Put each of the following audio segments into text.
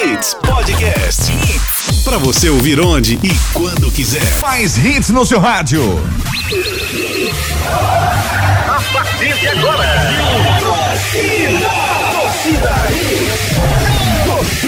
Hits Podcast. Hits. Pra você ouvir onde e quando quiser. Mais hits no seu rádio. A partir de agora. Torcida, torcida Torcida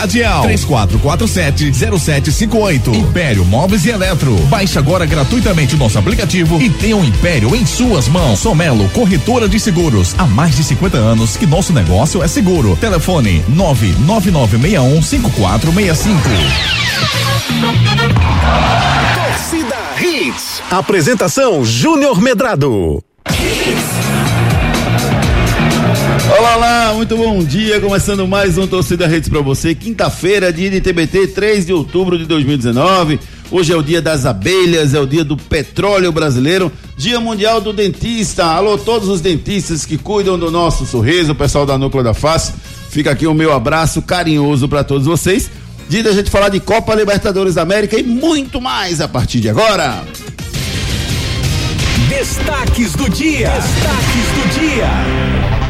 Radial. 3447-0758. Império Móveis e Eletro. Baixe agora gratuitamente o nosso aplicativo e tenha um Império em suas mãos. Somelo, corretora de seguros. Há mais de 50 anos que nosso negócio é seguro. Telefone 999615465. Torcida Hits. Apresentação Júnior Medrado. Olá, olá, muito bom dia. Começando mais um Torcida Redes para você. Quinta-feira, dia de TBT, 3 de outubro de 2019. Hoje é o dia das abelhas, é o dia do petróleo brasileiro, dia mundial do dentista. Alô, todos os dentistas que cuidam do nosso sorriso, o pessoal da Núcleo da Face. Fica aqui o meu abraço carinhoso para todos vocês. Dia da gente falar de Copa Libertadores da América e muito mais a partir de agora. Destaques do dia. Destaques do dia.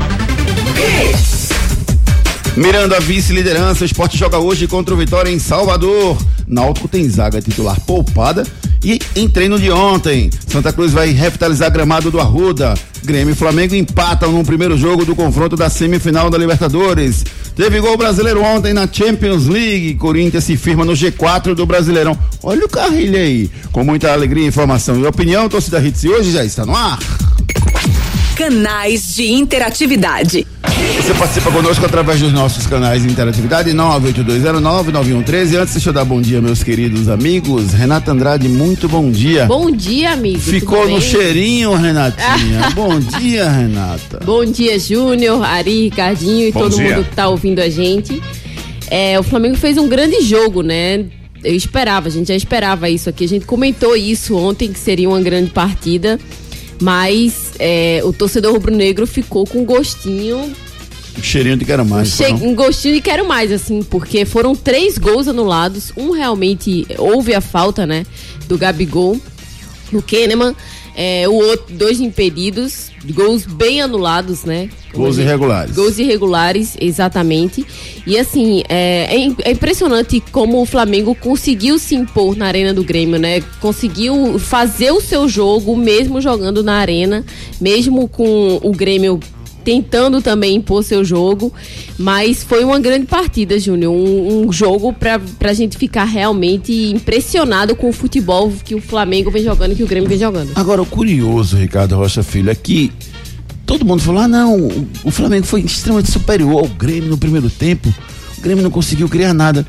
Mirando a vice-liderança, o esporte joga hoje contra o Vitória em Salvador. Náutico tem zaga titular poupada e em treino de ontem. Santa Cruz vai revitalizar gramado do Arruda. Grêmio e Flamengo empatam no primeiro jogo do confronto da semifinal da Libertadores. Teve gol brasileiro ontem na Champions League. Corinthians se firma no G4 do Brasileirão. Olha o carrilho aí. Com muita alegria, informação e opinião, torcida Hits hoje já está no ar. Canais de interatividade. Você participa conosco através dos nossos canais de interatividade 982099113. Antes, deixa eu dar bom dia, meus queridos amigos. Renata Andrade, muito bom dia. Bom dia, amigo. Ficou no cheirinho, Renatinha. bom dia, Renata. Bom dia, Júnior, Ari, Ricardinho e Bom todo dia. mundo que tá ouvindo a gente. É, o Flamengo fez um grande jogo, né? Eu esperava, a gente já esperava isso aqui. A gente comentou isso ontem, que seria uma grande partida. Mas é, o torcedor rubro-negro ficou com um gostinho Um cheirinho de quero mais. Che- não? um gostinho de quero mais, assim, porque foram três gols anulados. Um realmente houve a falta, né? Do Gabigol, do Kahneman. É, o outro, dois impedidos, gols bem anulados, né? Gols gente- irregulares. Gols irregulares, exatamente. E assim, é, é é impressionante como o Flamengo conseguiu se impor na arena do Grêmio, né? Conseguiu fazer o seu jogo, mesmo jogando na arena, mesmo com o Grêmio tentando também impor seu jogo. Mas foi uma grande partida, Júnior. Um, um jogo pra, pra gente ficar realmente impressionado com o futebol que o Flamengo vem jogando que o Grêmio vem jogando. Agora, o curioso, Ricardo Rocha Filho, é que todo mundo falou: ah, não, o- Flamengo foi extremamente superior ao Grêmio no primeiro tempo. O Grêmio não conseguiu criar nada.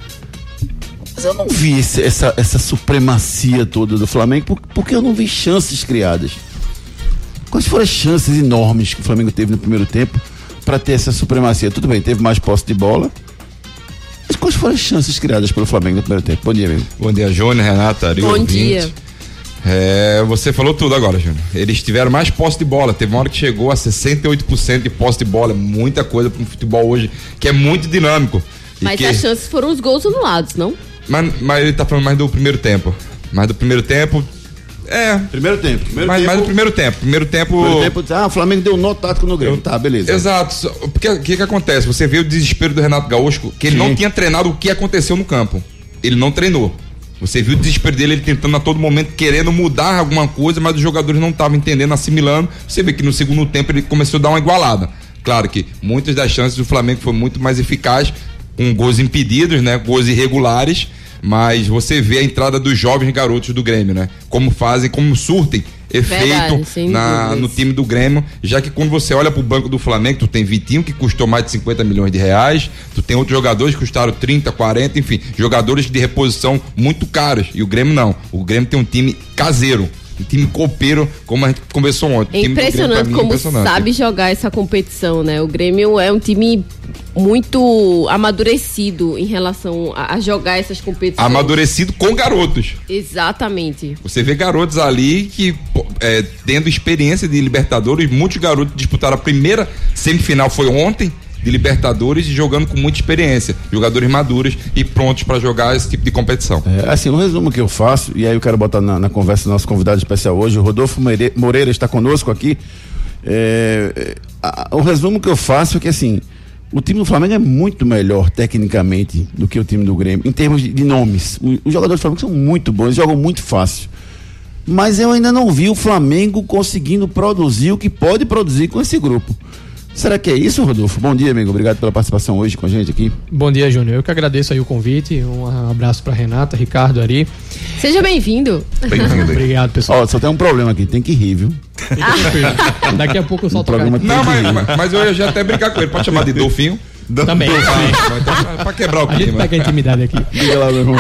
Mas eu não vi esse- essa, essa supremacia toda do Flamengo, por- porque eu não vi chances criadas. Quais foram as chances enormes que o Flamengo teve no primeiro tempo para ter essa supremacia? Tudo bem, teve mais posse de bola. Mas quais foram as chances criadas pelo Flamengo no primeiro tempo? Bom dia, amigo. Bom dia, Júnior, Renata, Ari, Bom ouvinte. dia. É, você falou tudo agora, Júnior. Eles tiveram mais posse de bola. Teve uma hora que chegou a 68% de posse de bola. Muita coisa para um futebol hoje que é muito dinâmico. Mas que- as chances foram os gols anulados, não? mas, mas ele tá falando mais do primeiro tempo. Mais do primeiro tempo. É. Primeiro tempo. Primeiro mais, tempo, mais do primeiro tempo. Primeiro tempo. primeiro tempo ah, o Flamengo deu nó tático no Grêmio. Tá, beleza. Exato. Porque o que, que acontece? Você vê o desespero do Renato Gaúcho, que ele Sim. não tinha treinado o que aconteceu no campo. Ele não treinou. Você viu o desespero dele, ele tentando a todo momento, querendo mudar alguma coisa, mas os jogadores não estavam entendendo, assimilando. Você vê que no segundo tempo ele começou a dar uma igualada. Claro que muitas das chances do Flamengo foi muito mais eficaz, com gols impedidos, né? Gols irregulares. Mas você vê a entrada dos jovens garotos do Grêmio, né? Como fazem, como surtem efeito Verdade, na, no time do Grêmio, já que quando você olha pro banco do Flamengo, tu tem Vitinho que custou mais de 50 milhões de reais, tu tem outros jogadores que custaram 30, 40, enfim, jogadores de reposição muito caros. E o Grêmio não. O Grêmio tem um time caseiro, time copeiro, como a gente conversou ontem. É impressionante mim, como impressionante. sabe jogar essa competição, né? O Grêmio é um time muito amadurecido em relação a, a jogar essas competições. Amadurecido com garotos. Exatamente. Você vê garotos ali que, é, tendo experiência de Libertadores, muitos garotos disputaram a primeira semifinal, foi ontem, de Libertadores e jogando com muita experiência. Jogadores maduros e prontos para jogar esse tipo de competição. É, assim, um resumo que eu faço, e aí eu quero botar na, na conversa do nosso convidado especial hoje, o Rodolfo Moreira, está conosco aqui. É, é, a- o resumo que eu faço é que assim, o time do Flamengo é muito melhor tecnicamente do que o time do Grêmio, em termos de, de nomes. O- os jogadores do Flamengo são muito bons, jogam muito fácil. Mas eu ainda não vi o Flamengo conseguindo produzir o que pode produzir com esse grupo. Será que é isso, Rodolfo? Bom dia, amigo. Obrigado pela participação hoje com a gente aqui. Bom dia, Júnior. Eu que agradeço aí o convite. Um abraço para Renata, Ricardo, Ari. Seja bem-vindo. Bem-vindo. Obrigado, pessoal. Ó, só tem um problema aqui, tem que rir, viu? Daqui a pouco eu O solto programa tem Não, mas, mas- mas eu ia já até brincar com ele. Pode chamar de Dolfinho? Também. Ah, então, pra quebrar o A gente clima. pega a intimidade aqui. Diga lá, meu irmão.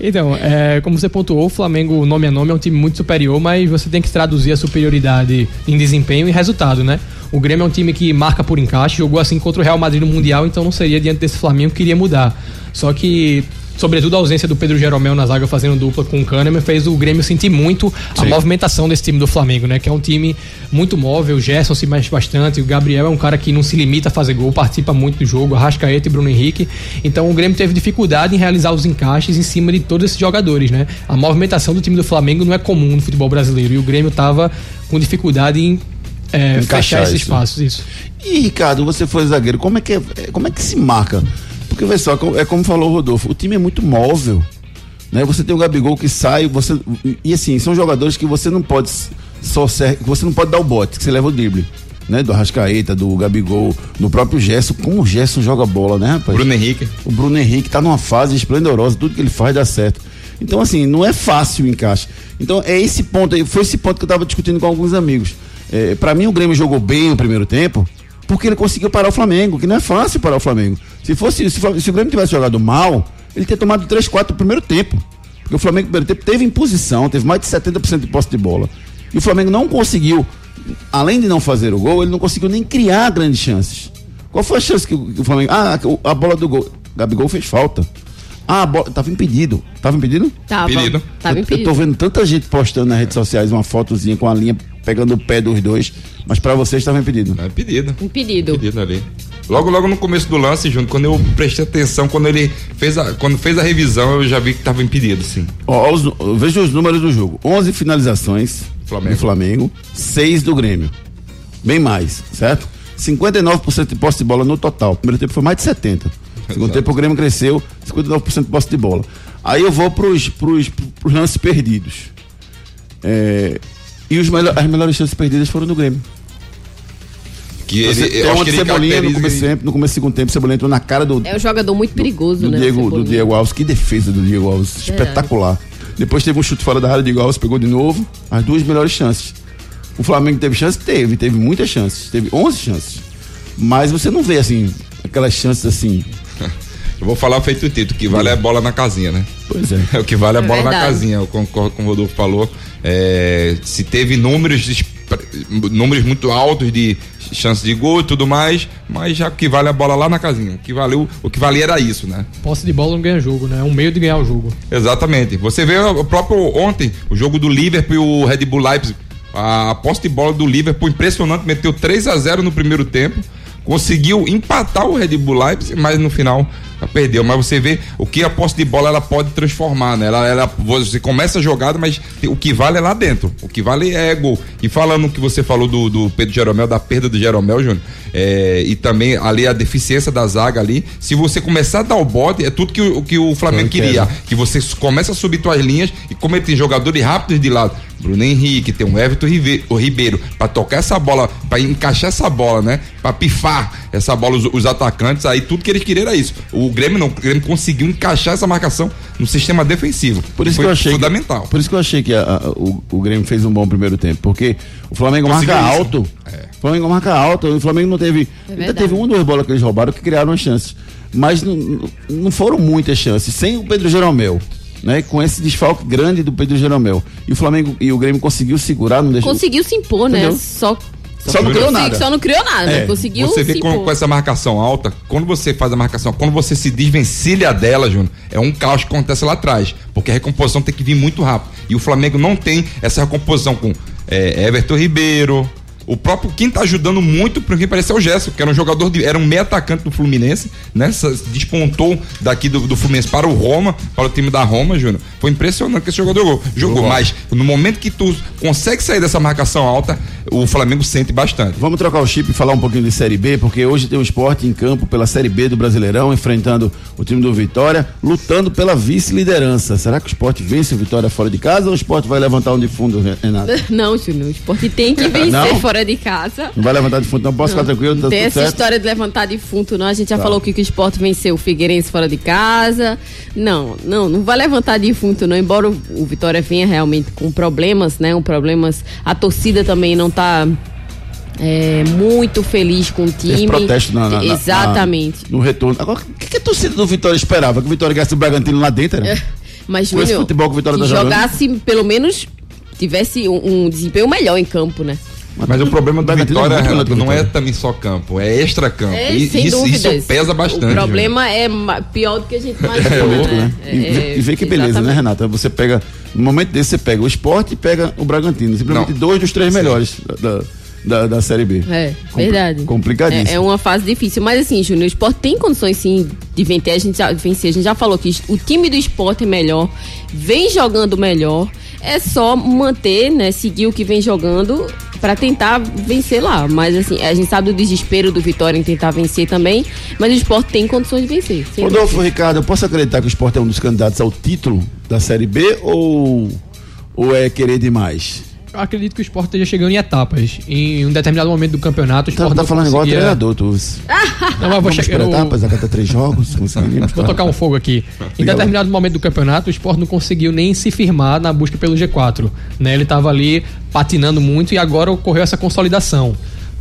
Então, é, como você pontuou, o Flamengo, nome a nome, é um time muito superior, mas você tem que traduzir a superioridade em desempenho e resultado, né? O Grêmio é um time que marca por encaixe, jogou assim contra o Real Madrid no Mundial, então não seria diante desse Flamengo que queria mudar. Só que, sobretudo a ausência do Pedro Jeromel na zaga fazendo dupla com o Kahneman fez o Grêmio sentir muito a movimentação desse time do Flamengo, né? Que é um time muito móvel, o Gerson se mexe bastante, o Gabriel é um cara que não se limita a fazer gol, participa muito do jogo, Arrascaeta e Bruno Henrique. Então o Grêmio teve dificuldade em realizar os encaixes em cima de todos esses jogadores, né? A movimentação do time do Flamengo não é comum no futebol brasileiro e o Grêmio tava com dificuldade em é, Encaixar fechar esses isso. espaços, isso. E Ricardo, você foi zagueiro, como é que, é, como é que se marca? Porque vê só, é como falou o Rodolfo, o time é muito móvel. Né? Você tem o Gabigol que sai, você. E assim, são jogadores que você não pode só ser, que você não pode dar o bote, que você leva o drible. Né? Do Arrascaeta, do Gabigol, do próprio Gerson. Como o Gerson joga bola, né, rapaz? Bruno Henrique. O Bruno Henrique tá numa fase esplendorosa, tudo que ele faz dá certo. Então, assim, não é fácil o encaixe. Então, é esse ponto aí, foi esse ponto que eu tava discutindo com alguns amigos. É, para mim, o Grêmio jogou bem no primeiro tempo, porque ele conseguiu parar o Flamengo, que não é fácil parar o Flamengo. Se fosse, se, o se o Grêmio tivesse jogado mal, ele teria tomado 3, 4 no primeiro tempo. Porque o Flamengo no primeiro tempo teve imposição, teve mais de 70% de posse de bola. E o Flamengo não conseguiu, além de não fazer o gol, ele não conseguiu nem criar grandes chances. Qual foi a chance que o, o Flamengo. Ah, o- a bola do gol. Gabigol fez falta. Ah, bola. Tava impedido. Tava impedido? Tava, Impedido. tava eu, eu impedido. tô vendo tanta gente postando nas redes sociais uma fotozinha com a linha pegando o pé dos dois, mas pra vocês estava impedido. É pedido. Impedido. Pedido ali. Logo, logo no começo do lance, Júnior, quando eu prestei atenção, quando ele fez a, quando fez a revisão, eu já vi que estava impedido, sim. Ó, os veja os números do jogo: 11 finalizações Flamengo. do Flamengo, 6 do Grêmio. Bem mais, certo? 59% de posse de bola no total. O primeiro tempo foi mais de 70. Segundo Exato. tempo o Grêmio cresceu, 59% de posse de bola. Aí eu vou pros, pros, pros lances perdidos. É, e os melhor- as melhores chances perdidas foram do Grêmio. Que Você ele, tem eu acho uma de ele Cebolinha no começo, do tempo, no começo do segundo tempo, o Cebolinha entrou na cara do, É um jogador muito perigoso, do né? o Diego, do. Diego Alves. Que defesa do Diego Alves. Espetacular. Depois teve um chute fora da área, o Diego Alves pegou de novo. As duas melhores chances. O Flamengo teve chance? Teve, teve muitas chances. Teve 11 chances. Mas você não vê, assim, aquelas chances assim. Eu vou falar feito o título, que vale é a bola na casinha, né? Pois é. É o que vale a É bola na verdade. casinha, eu concordo com o Rodolfo falou. É, se teve números, números muito altos de chance de gol e tudo mais, mas já o que vale a bola lá na casinha. O que valeu, o que valia era isso, né? Posse de bola não ganha jogo, né? É um meio de ganhar o jogo. Exatamente. Você vê o próprio ontem, o jogo do Liverpool e o Red Bull Leipzig. A posse de bola do Liverpool impressionante, meteu 3 a 0 no primeiro tempo. Conseguiu empatar o Red Bull Leipzig, mas no final perdeu. Mas você vê o que a posse de bola ela pode transformar, né? Ela, ela, você começa a jogada, mas o que vale é lá dentro. O que vale é gol. E falando que você falou do, do Pedro Jeromel, da perda do Jeromel, Júnior, é, e também ali a deficiência da zaga ali. Se você começar a dar o bode, é tudo que o, que o Flamengo queria que você começa a subir suas linhas e como ele tem jogadores rápidos de lado, Bruno Henrique, tem um Everton Ribe- o Ribeiro, pra tocar essa bola, pra encaixar essa bola, né? Pra pifar essa bola os, os atacantes, aí tudo que eles queriam era isso. O Grêmio não, o Grêmio conseguiu encaixar essa marcação no sistema defensivo. Por isso Foi que eu achei. que- fundamental. por isso que eu achei que a- a- o, o Grêmio fez um bom primeiro tempo. Porque o Flamengo Conseguiu marca isso. alto. O Flamengo marca alto. O Flamengo não teve. ainda verdade. teve uma, duas bolas que eles roubaram que criaram as chances. Mas não, não foram muitas chances. Sem o Pedro Jeromel. Né, com esse desfalque grande do Pedro Jeromel. E o Flamengo e o Grêmio conseguiu segurar, não deixou. Conseguiu se impor, né? Entendeu? Só, Só não criou nada. Só não criou nada, É? Conseguiu Você vê com, com essa marcação alta, quando você faz a marcação, quando você se desvencilha dela, Júnior, é um caos que acontece lá atrás. Porque a recomposição tem que vir muito rápido. E o Flamengo não tem essa recomposição com é, Everton Ribeiro. O próprio quem tá ajudando muito, por que parece é o Gerson, que era um jogador de. Era um meio atacante do Fluminense, né? Despontou daqui do, do Fluminense para o Roma, para o time da Roma, Júnior. Foi impressionante que esse jogador jogou. Jogou, Jogou. mas no momento que tu consegue sair dessa marcação alta, o Flamengo sente bastante. Vamos trocar o chip e falar um pouquinho de Série B, porque hoje tem o esporte em campo pela Série B do Brasileirão, enfrentando o time do Vitória, lutando pela vice-liderança. Será que o esporte vence o Vitória fora de casa ou o esporte vai levantar um defundo, Renato? Não, Júnior, o esporte tem que vencer Não? Fora de casa. Não vai levantar defunto, não posso ficar tranquilo, tá Não tem essa certo. história de levantar defunto, não. A gente já Tá. falou que, o esporte venceu o Figueirense fora de casa. Não, não, não vai levantar defunto, não. Embora o, o Vitória venha realmente com problemas, né? Um problemas. A torcida também não tá. é, muito feliz com o time. Teve protesto na, na- Exatamente. na- no retorno. Agora, o que, que a torcida do Vitória esperava? Que o Vitória ganhasse o Bragantino lá dentro? Era? Mas, esse Júnior, futebol que o Vitória que tá jogasse, pelo menos, tivesse um, um desempenho melhor em campo, né? Mas o problema Bragantino é Vitória, melhor Renato, não é também só campo, é extra campo. É, e sem isso, dúvidas. isso pesa bastante. O problema é ma- pior do que a gente imagina, É louco, né? né? E, vê- e vê que beleza, né, exatamente. Renata? Você pega, no momento desse, você pega o esporte e pega o Bragantino. Simplesmente Não. dois dos três melhores da, da, da Série B. É, Compli- verdade. Complicadíssimo. É, é uma fase difícil. Mas assim, Júnior, o esporte tem condições sim de vencer. A gente já, vencer. A gente já falou que o time do esporte é melhor, vem jogando melhor. É só manter, né? Seguir o que vem jogando pra tentar vencer lá. Mas assim, a gente sabe do desespero do Vitória em tentar vencer também. Mas o esporte tem condições de vencer. Rodolfo, Ricardo, eu posso acreditar que o esporte é um dos candidatos ao título da Série B ou, ou é querer demais? Eu acredito que o esporte esteja chegando em etapas. Em um determinado momento do campeonato, o Tá, esporte tá não falando igual conseguia- treinador, tu. Não, mas vou chegar. eu- etapas, a cada três jogos, conseguimos. Vou tocar um fogo aqui. Em determinado momento do campeonato, o Sport não conseguiu nem se firmar na busca pelo G4. Né? Ele estava ali patinando muito e agora ocorreu essa consolidação.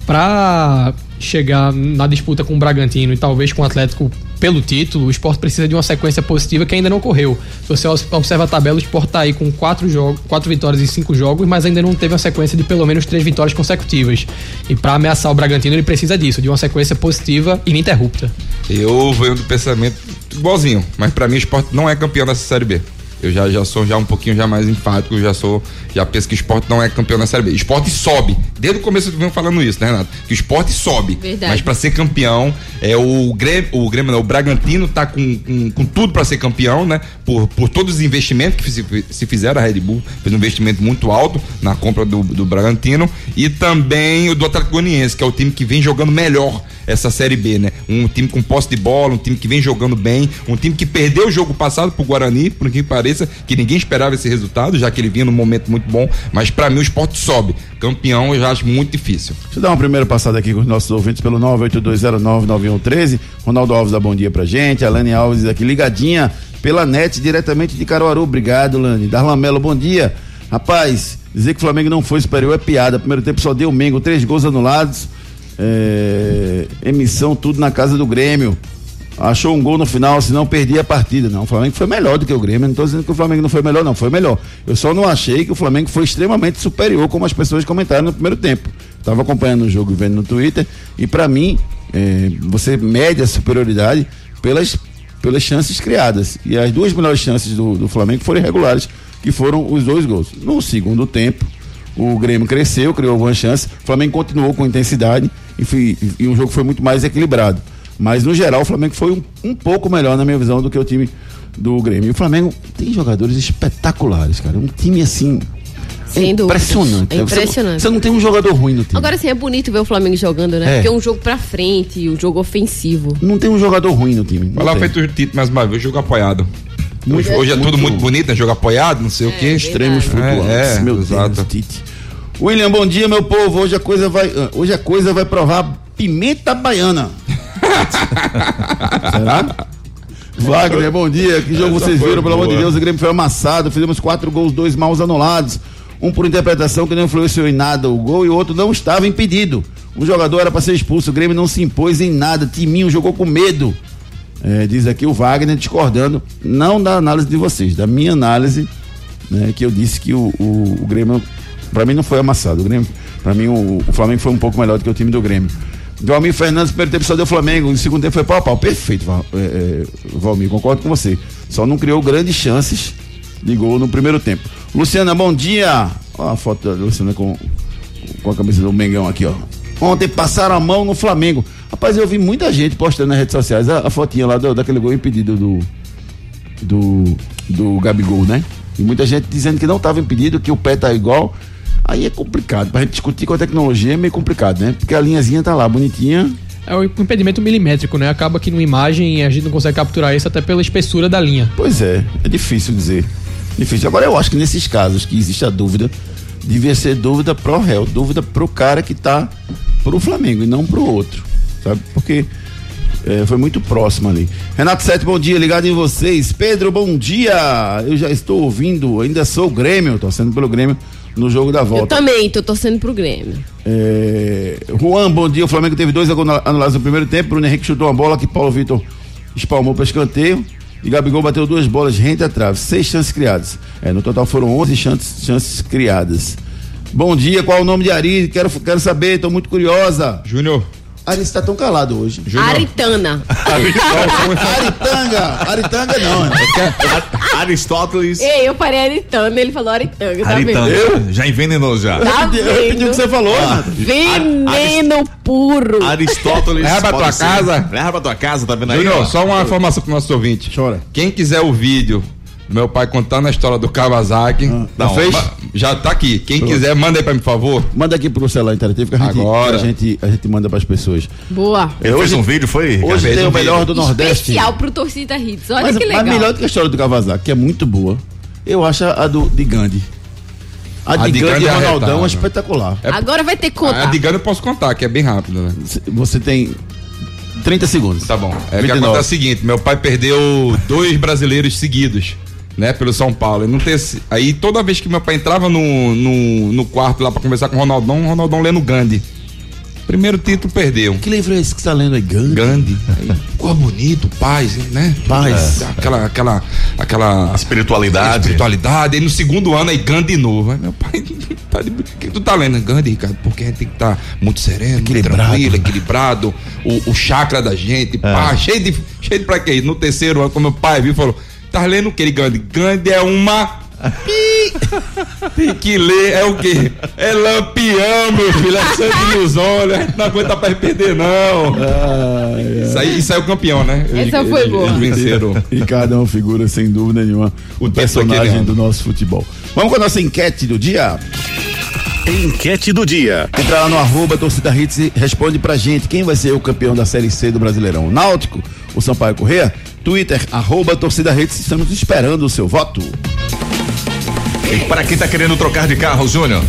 Para chegar na disputa com o Bragantino e talvez com o Atlético pelo título, o Sport precisa de uma sequência positiva que ainda não ocorreu. Se você observa a tabela, o Sport está aí com quatro, jogos, quatro vitórias em cinco jogos, mas ainda não teve uma sequência de pelo menos três vitórias consecutivas. E para ameaçar o Bragantino, ele precisa disso, de uma sequência positiva ininterrupta. Eu venho do pensamento igualzinho, mas pra mim o esporte não é campeão dessa Série B. Eu já, já sou já um pouquinho já mais enfático, já sou, já penso que o esporte não é campeão da Série B. Esporte sobe. Desde o começo eu venho falando isso, né, Renato? Que o esporte sobe. Verdade. Mas pra ser campeão, é o Grêmio, o Grêmio, não, o Bragantino tá com, com, com tudo pra ser campeão, né? Por, por todos os investimentos que se, se fizeram, a Red Bull fez um investimento muito alto na compra do, do Bragantino e também o do Atlético Goianiense, que é o time que vem jogando melhor essa Série B, né? Um time com posse de bola, um time que vem jogando bem, um time que perdeu o jogo passado pro Guarani, por que pareça, que ninguém esperava esse resultado, já que ele vinha num momento muito bom, mas pra mim o esporte sobe. Campeão já muito difícil. Deixa eu dar uma primeira passada aqui com os nossos ouvintes pelo 982099113. Ronaldo Alves dá bom dia pra gente. A Lani Alves aqui ligadinha pela net diretamente de Caruaru. Obrigado, Lani. Darlan Mello, bom dia. Rapaz, dizer que o Flamengo não foi superior é piada. Primeiro tempo só deu Mengo, três gols anulados. É, emissão, tudo na casa do Grêmio. Achou um gol no final, senão perdia a partida. Não, o Flamengo foi melhor do que o Grêmio. Não estou dizendo que o Flamengo não foi melhor, não. Foi melhor. Eu só não achei que o Flamengo foi extremamente superior, como as pessoas comentaram no primeiro tempo. Estava acompanhando o jogo e vendo no Twitter. E para mim, é, você mede a superioridade pelas, pelas chances criadas. E as duas melhores chances do, do Flamengo foram irregulares, que foram os dois gols. No segundo tempo, o Grêmio cresceu, criou algumas chances. O Flamengo continuou com intensidade e, foi- e o jogo foi muito mais equilibrado. Mas no geral o Flamengo foi um, um pouco melhor na minha visão do que o time do Grêmio. E o Flamengo tem jogadores espetaculares, cara. Um time assim. Sem é impressionante. É Você- impressionante. Você, não tem um jogador ruim no time. Agora sim, é bonito ver o Flamengo jogando, né? É. Porque é um jogo pra frente, um jogo ofensivo. Não tem um jogador ruim no time. Vai lá feito o título mais uma vez, jogo apoiado. Muito- hoje, hoje é tudo muito- bonito, né? Jogo apoiado, não sei o quê. Extremos flutuantes. É, é, meu exato. Deus, Tite. William, bom dia, meu povo. Hoje a coisa vai, ah, hoje a coisa vai provar pimenta baiana. Será? Wagner, bom dia. Que jogo Essa vocês viram? Pelo amor de. Deus, o Grêmio foi amassado. Fizemos quatro gols, dois maus anulados. Um por interpretação que não influenciou em nada o gol e o outro não estava impedido. Um jogador era para ser expulso. O Grêmio não se impôs em nada. Timinho jogou com medo. É, diz aqui o Wagner discordando, não da análise de vocês, da minha análise, né, que eu disse que o, o, o Grêmio, para mim, não foi amassado. O Grêmio Pra mim, o, o Flamengo foi um pouco melhor do que o time do Grêmio. Valmir Fernandes, primeiro tempo só deu Flamengo, no segundo tempo foi pau a pau. Perfeito, Val, é, é, Valmir, concordo com você. Só não criou grandes chances de gol no primeiro tempo. Luciana, bom dia. Olha a foto da Luciana com, com a camisa do Mengão aqui, ó. Ontem passaram a mão no Flamengo. Rapaz, eu vi muita gente postando nas redes sociais a, a fotinha lá do, daquele gol impedido do, do, do Gabigol, né? E muita gente dizendo que não estava impedido, que o pé tá igual. Aí é complicado. Pra gente discutir com a tecnologia é meio complicado, né? Porque a linhazinha tá lá, bonitinha. É um impedimento milimétrico, né? Acaba que numa imagem a gente não consegue capturar isso até pela espessura da linha. Pois é, é difícil dizer. Difícil. Agora eu acho que nesses casos que existe a dúvida, devia ser dúvida pro réu, dúvida pro cara que tá pro Flamengo e não pro outro. Sabe? Porque é, foi muito próximo ali. Renato Sete, bom dia, ligado em vocês. Pedro, bom dia. Eu já estou ouvindo, ainda sou o Grêmio, torcendo pelo Grêmio no jogo da Eu volta. também tô torcendo pro Grêmio. É, Juan, bom dia. O Flamengo teve dois anulados no primeiro tempo. Bruno Henrique chutou uma bola que Paulo Vitor espalmou para escanteio. E Gabigol bateu duas bolas rente à trave. Seis chances criadas. É, no total foram 11 chances, chances criadas. Bom dia, qual o nome de Ari? Quero, quero saber, estou muito curiosa. Júnior, Ari está tão calado hoje. Júnior. Aritana. Aritanga! Aritanga não, né? Aristóteles. Ei, eu parei Aritana, ele falou Aritanga, tá vendo? Aritanga. Já envenenou já. Tá Eu repeti o que você falou. Renato. Veneno puro. Aristóteles. Leva pra tua ser. casa. Leva pra tua casa, tá vendo aí? Júnior, só uma informação pro nosso ouvinte. Chora. Quem quiser o vídeo meu pai contando a história do Kawasaki, já não, fez? ma- Já tá aqui. Quem quiser, manda aí pra mim, por favor. Manda aqui pro celular interativo que a gente, Agora. a gente, a gente manda para as pessoas. Boa. Ele fez um vídeo, foi? Hoje fez tem um o melhor vídeo. do Nordeste. Especial pro Torcida Hits. Olha Mas, que legal. mas melhor do que a história do Kawasaki, que é muito boa, eu acho a do de Gandhi. A, A de Gandhi Gandhi e é Ronaldão é espetacular. Agora vai ter que contar. A de Gana eu posso contar, que é bem rápido, né? Você tem 30 segundos. Tá bom. É que 29. acontece o seguinte: meu pai perdeu dois brasileiros seguidos, né, pelo São Paulo. E não ter, aí toda vez que meu pai entrava no, no, no quarto lá pra conversar com o Ronaldão, o Ronaldão lendo Gandhi. Primeiro título perdeu. Que livro é esse que você tá lendo aí? Gandhi? Gandhi. Ficou bonito, paz, né? Paz. É, Aquela, aquela, aquela Espiritualidade. espiritualidade. Aí no segundo ano aí Gandhi novo. Aí meu pai, tá de... o que tu tá lendo? Gandhi, Ricardo, porque a gente tem que estar muito sereno, muito Equilibrado. tranquilo, equilibrado. O, o chakra da gente, pá, cheio de, cheio de pra quê? No terceiro ano, quando meu pai viu, falou, tá lendo o que, Gandhi? Gandhi é uma... Pi. Tem que ler, é o quê? É lampião, meu filho, é sangue nos olhos, não aguenta mais perder, não. Isso aí, isso aí é o campeão, né? Essa foi boa. Eles venceram. Ricardo é uma figura, sem dúvida nenhuma, o tempo personagem daquele ano. do nosso futebol. Vamos com a nossa enquete do dia? Enquete do dia. Entra lá no arroba torcida hits e responde pra gente quem vai ser o campeão da Série C do Brasileirão. O Náutico, o Sampaio Corrêa? Twitter, arroba torcida hits, estamos esperando o seu voto. E para quem tá querendo trocar de carro, Júnior?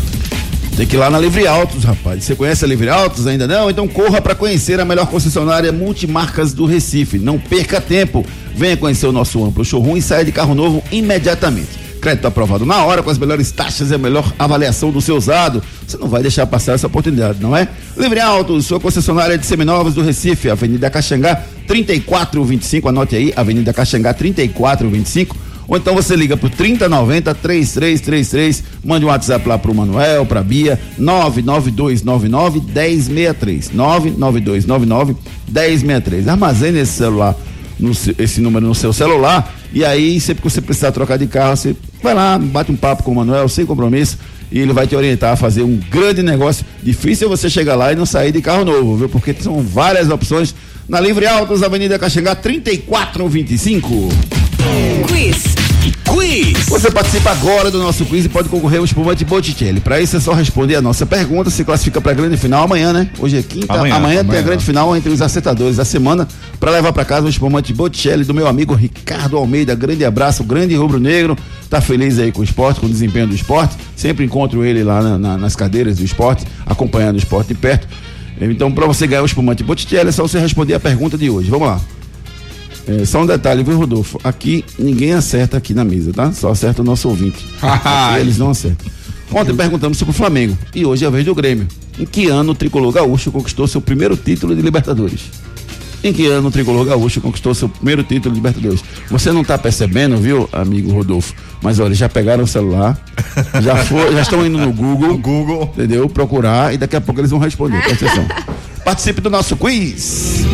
Tem que ir lá na Livre Autos, rapaz. Você conhece a Livre Autos ainda não? Então corra para conhecer a melhor concessionária multimarcas do Recife. Não perca tempo. Venha conhecer o nosso amplo showroom e saia de carro novo imediatamente. Crédito aprovado na hora, com as melhores taxas e a melhor avaliação do seu usado. Você não vai deixar passar essa oportunidade, não é? Livre Autos, sua concessionária de seminovos do Recife, Avenida Caxangá 3425. Anote aí, Avenida Caxangá 3425. Ou então você liga pro 3090 3333, mande um WhatsApp lá pro Manuel, pra Bia, 99299 1063. 99299 1063. Armazene esse celular, no esse número no seu celular, e aí sempre que você precisar trocar de carro, você vai lá, bate um papo com o Manuel, sem compromisso, e ele vai te orientar a fazer um grande negócio. Difícil você chegar lá e não sair de carro novo, viu? Porque são várias opções na Livre Autos, Avenida Caxangá 3425. Quiz. Quiz. Você participa agora do nosso quiz e pode concorrer ao espumante Botticelli. Para isso é só responder a nossa pergunta, se classifica para a grande final amanhã, né? Hoje é quinta, amanhã, Amanhã, tem a amanhã. grande final entre os acertadores da semana para levar para casa o espumante Botticelli do meu amigo Ricardo Almeida. Grande abraço, grande rubro-negro. Tá feliz aí com o esporte, com o desempenho do esporte. Sempre encontro ele lá na- na- nas cadeiras do esporte, acompanhando o esporte de perto. Então, para você ganhar o espumante Botticelli, é só você responder a pergunta de hoje. Vamos lá. É, só um detalhe, viu, Rodolfo? Aqui ninguém acerta aqui na mesa, tá? Só acerta o nosso ouvinte. Eles não acertam. Ontem perguntamos sobre o Flamengo e hoje é a vez do Grêmio. Em que ano o tricolor gaúcho conquistou seu primeiro título de Libertadores? em que ano o tricolor gaúcho conquistou seu primeiro título de Libertadores. Você não está percebendo, viu, amigo Rodolfo? Mas olha, já pegaram o celular, já, for, já estão indo no Google, Google. entendeu? Procurar e daqui a pouco eles vão responder. Presta atenção. Participe do nosso quiz.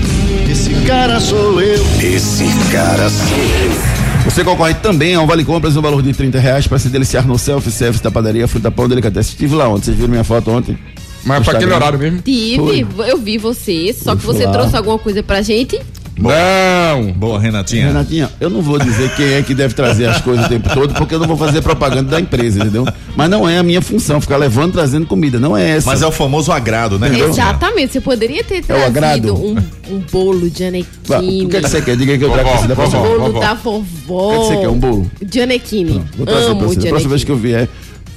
Esse cara sou eu. Esse cara sou eu. Você concorre também a um vale compras no valor de 30 reais para se deliciar no self-service da padaria Fruta Pão Delicatessen. Estive lá ontem, vocês viram minha foto ontem? Mas pra aquele horário mesmo? Tive, eu vi você, só que Fui você lá. trouxe alguma coisa pra gente. Não! Boa, Renatinha. Renatinha, eu não vou dizer quem é que deve trazer as coisas o tempo todo, porque eu não vou fazer propaganda da empresa, entendeu? Mas não é a minha função ficar levando, trazendo comida, não é essa. Mas é o famoso agrado, né? Renatinha? Exatamente, você poderia ter É o agrado. trazido um, um bolo de anequine. O que, é que você quer? Diga aí que eu trago pra você da Vovó, próxima vovó. Bolo da O vovó. que, é que você quer? Um bolo? De anequine. Vou trazer pra Amo você. de Da próxima vez que eu vier,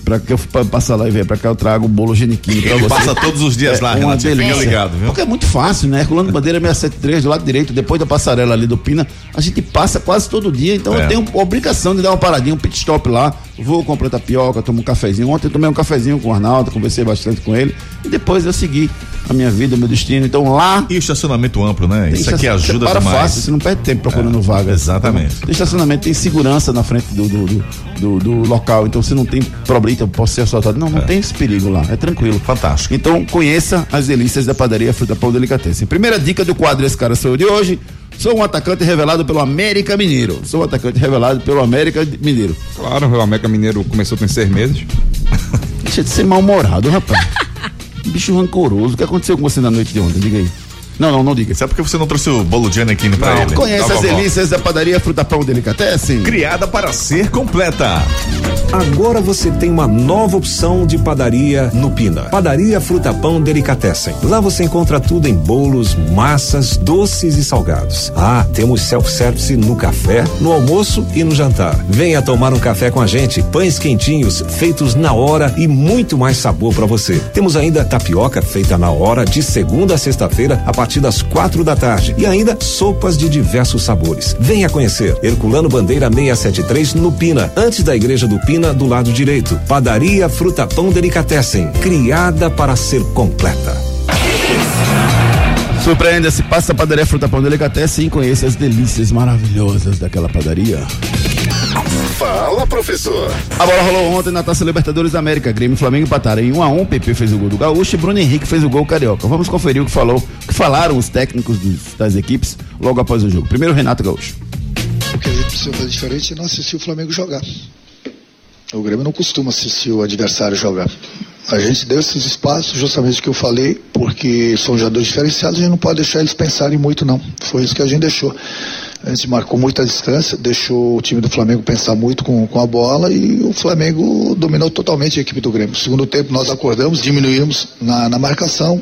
pra que eu pa- passar lá e vier pra cá, eu trago um bolo geniquinho pra Ele você. passa todos os dias lá, É uma Renatinha. Fica delícia. ligado, viu? Porque é muito fácil, né? Herculano Bandeira 673, do lado direito, depois da passarela ali do Pina, a gente passa quase todo dia, então É. eu tenho obrigação de dar uma paradinha, um pit stop lá, vou comprar tapioca, tomo um cafezinho. Ontem eu tomei um cafezinho com o Arnaldo, conversei bastante com ele, e depois eu segui a minha vida, o meu destino. Então lá E o estacionamento amplo, né? Isso aqui ajuda para demais. fácil, você não perde tempo procurando vaga. exatamente. Tem estacionamento, tem segurança na frente do, do, do, do- do local, então você não tem problema, eu posso ser assaltado. Não, não tem esse perigo lá, é tranquilo. Fantástico. Então conheça as delícias da padaria Fruta Pão Delicatessen. Primeira dica do quadro Esse Cara Sou Eu de hoje. Sou um atacante revelado pelo América Mineiro. Sou um atacante revelado pelo América Mineiro. Claro, o América Mineiro começou tem seis meses. Deixa de ser mal-humorado, rapaz. Bicho rancoroso. O que aconteceu com você na noite de ontem? Diga aí. Não, não, não diga. Sabe por que você não trouxe o bolo de Anakin pra Não, ele? Conheça Tá, as delícias da padaria Fruta Pão Delicatessen? Criada para ser completa. Agora você tem uma nova opção de padaria no Pina. Padaria Fruta Pão Delicatessen. Lá você encontra tudo em bolos, massas, doces e salgados. Ah, temos self-service no café, no almoço e no jantar. Venha tomar um café com a gente. Pães quentinhos, feitos na hora e muito mais sabor para você. Temos ainda tapioca feita na hora de segunda a sexta-feira a partir das quatro da tarde e ainda sopas de diversos sabores. Venha conhecer Herculano Bandeira 673 no Pina, antes da igreja do Pina do lado direito. Padaria Fruta Pão Delicatessen, criada para ser completa. Surpreenda-se, passa a padaria Fruta Pão Delicatessen e conheça as delícias maravilhosas daquela padaria. Fala, professor. A bola rolou ontem na Taça Libertadores da América. Grêmio e Flamengo empataram em 1 a 1 PP fez o gol do Gaúcho e Bruno Henrique fez o gol carioca. Vamos conferir o que falou, o que falaram os técnicos dos- das equipes logo após o jogo. Primeiro Renato Gaúcho. O que a gente precisa fazer diferente é não assistir o Flamengo jogar. O Grêmio não costuma assistir o adversário jogar. A gente deu esses espaços, justamente o que eu falei, porque são jogadores diferenciados, a gente não pode deixar eles pensarem muito, não. Foi isso que a gente deixou. A gente marcou muita distância, deixou o time do Flamengo pensar muito com, com a bola e o Flamengo dominou totalmente a equipe do Grêmio. No segundo tempo nós acordamos, diminuímos na, na marcação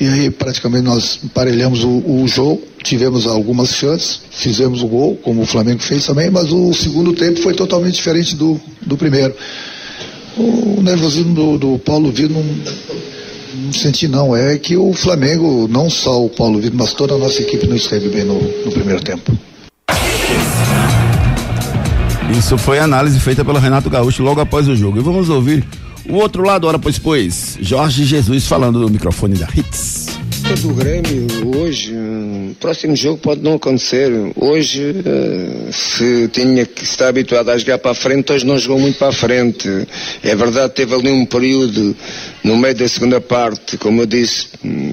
e aí praticamente nós emparelhamos o, o jogo, tivemos algumas chances, fizemos o gol, como o Flamengo fez também, mas o segundo tempo foi totalmente diferente do, do primeiro. O nervosismo do, do Paulo Vitor não, não senti não, é que o Flamengo, não só o Paulo Vitor, mas toda a nossa equipe não esteve bem no, no primeiro tempo. Isso foi a análise feita pelo Renato Gaúcho logo após o jogo. E vamos ouvir o outro lado, hora pois, pois. Jorge Jesus falando do microfone da Hits. Do Grêmio hoje, hum, próximo jogo pode não acontecer. Hoje, eh, se tinha que estar habituado a jogar para a frente, hoje não jogou muito para a frente. É verdade, teve ali um período no meio da segunda parte, como eu disse,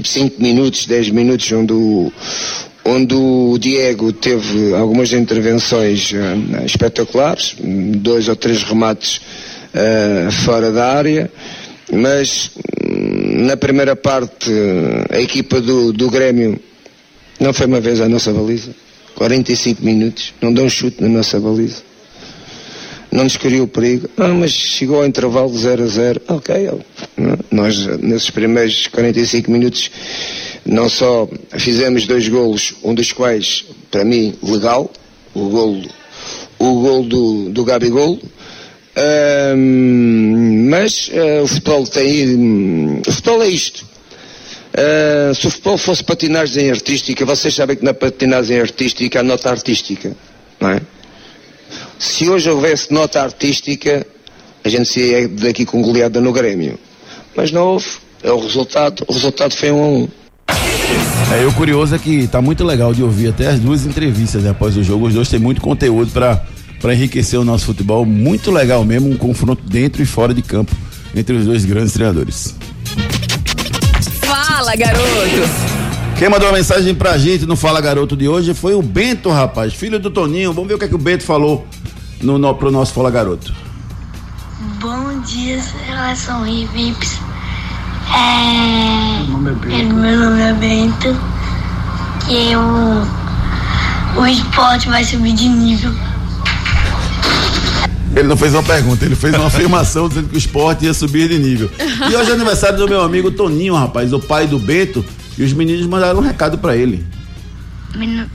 5 minutos, 10 minutos, onde o, onde o Diego teve algumas intervenções eh, espetaculares, hum, dois ou três remates eh, fora da área, mas hum, na primeira parte a equipa do, do Grêmio não foi uma vez à nossa baliza. 45 minutos, não deu um chute na nossa baliza. Não nos criou perigo. Ah, mas chegou ao intervalo 0 a 0. Ok, ó. nós nesses primeiros 45 minutos não só fizemos dois golos, um dos quais, para mim, legal, o golo, o golo do, do Gabigol, Mas eh, o futebol tem. o futebol é isto. Ah, se o futebol fosse patinagem artística, vocês sabem que na patinagem artística há nota artística, não é? Se hoje houvesse nota artística, a gente saía daqui com goleada no Grêmio. Mas não houve. É o resultado. O resultado foi um a um. É, o curioso é que tá muito legal de ouvir até as duas entrevistas né, após o jogo. Os dois têm muito conteúdo para para enriquecer o nosso futebol. Muito legal mesmo, um confronto dentro e fora de campo entre os dois grandes treinadores. Fala, garoto. Quem mandou uma mensagem pra gente no Fala Garoto de hoje foi o Bento, rapaz, filho do Toninho. Vamos ver o que é que o Bento falou no, no, pro nosso Fala Garoto. Bom dia, relação Vips. É, meu nome é Bento. Que o, o esporte vai subir de nível. Ele não fez uma pergunta, ele fez uma afirmação dizendo que o esporte ia subir de nível. E hoje é aniversário do meu amigo Toninho, rapaz, o pai do Bento, e os meninos mandaram um recado pra ele. Meu,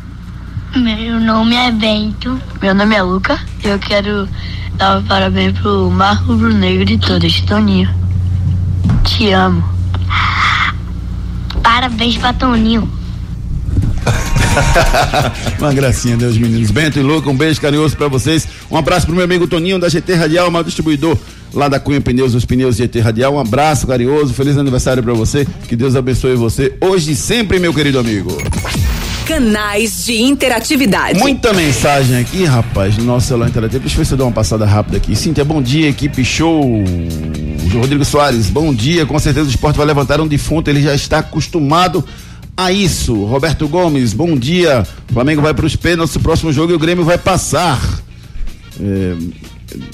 meu nome é Bento. Meu nome é Luca. Eu quero dar um parabéns pro Marco Brunegro e todos. Toninho. Te amo. Parabéns pra Toninho. Uma gracinha, Deus, meninos. Bento e Luca, um beijo carinhoso pra vocês. Um abraço pro meu amigo Toninho da GT Radial, maior distribuidor lá da Cunha Pneus, os pneus GT Radial. Um abraço carinhoso, feliz aniversário pra você. Que Deus abençoe você hoje e sempre, meu querido amigo. Canais de interatividade. Muita mensagem aqui, rapaz, no nosso celular interativo. Deixa eu ver se eu dou uma passada rápida aqui. Cíntia, bom dia, equipe show. Rodrigo Soares, bom dia. Com certeza o esporte vai levantar um defunto, ele já está acostumado a isso. Roberto Gomes, bom dia. O Flamengo vai para os pênaltis, o próximo jogo e o Grêmio vai passar. É,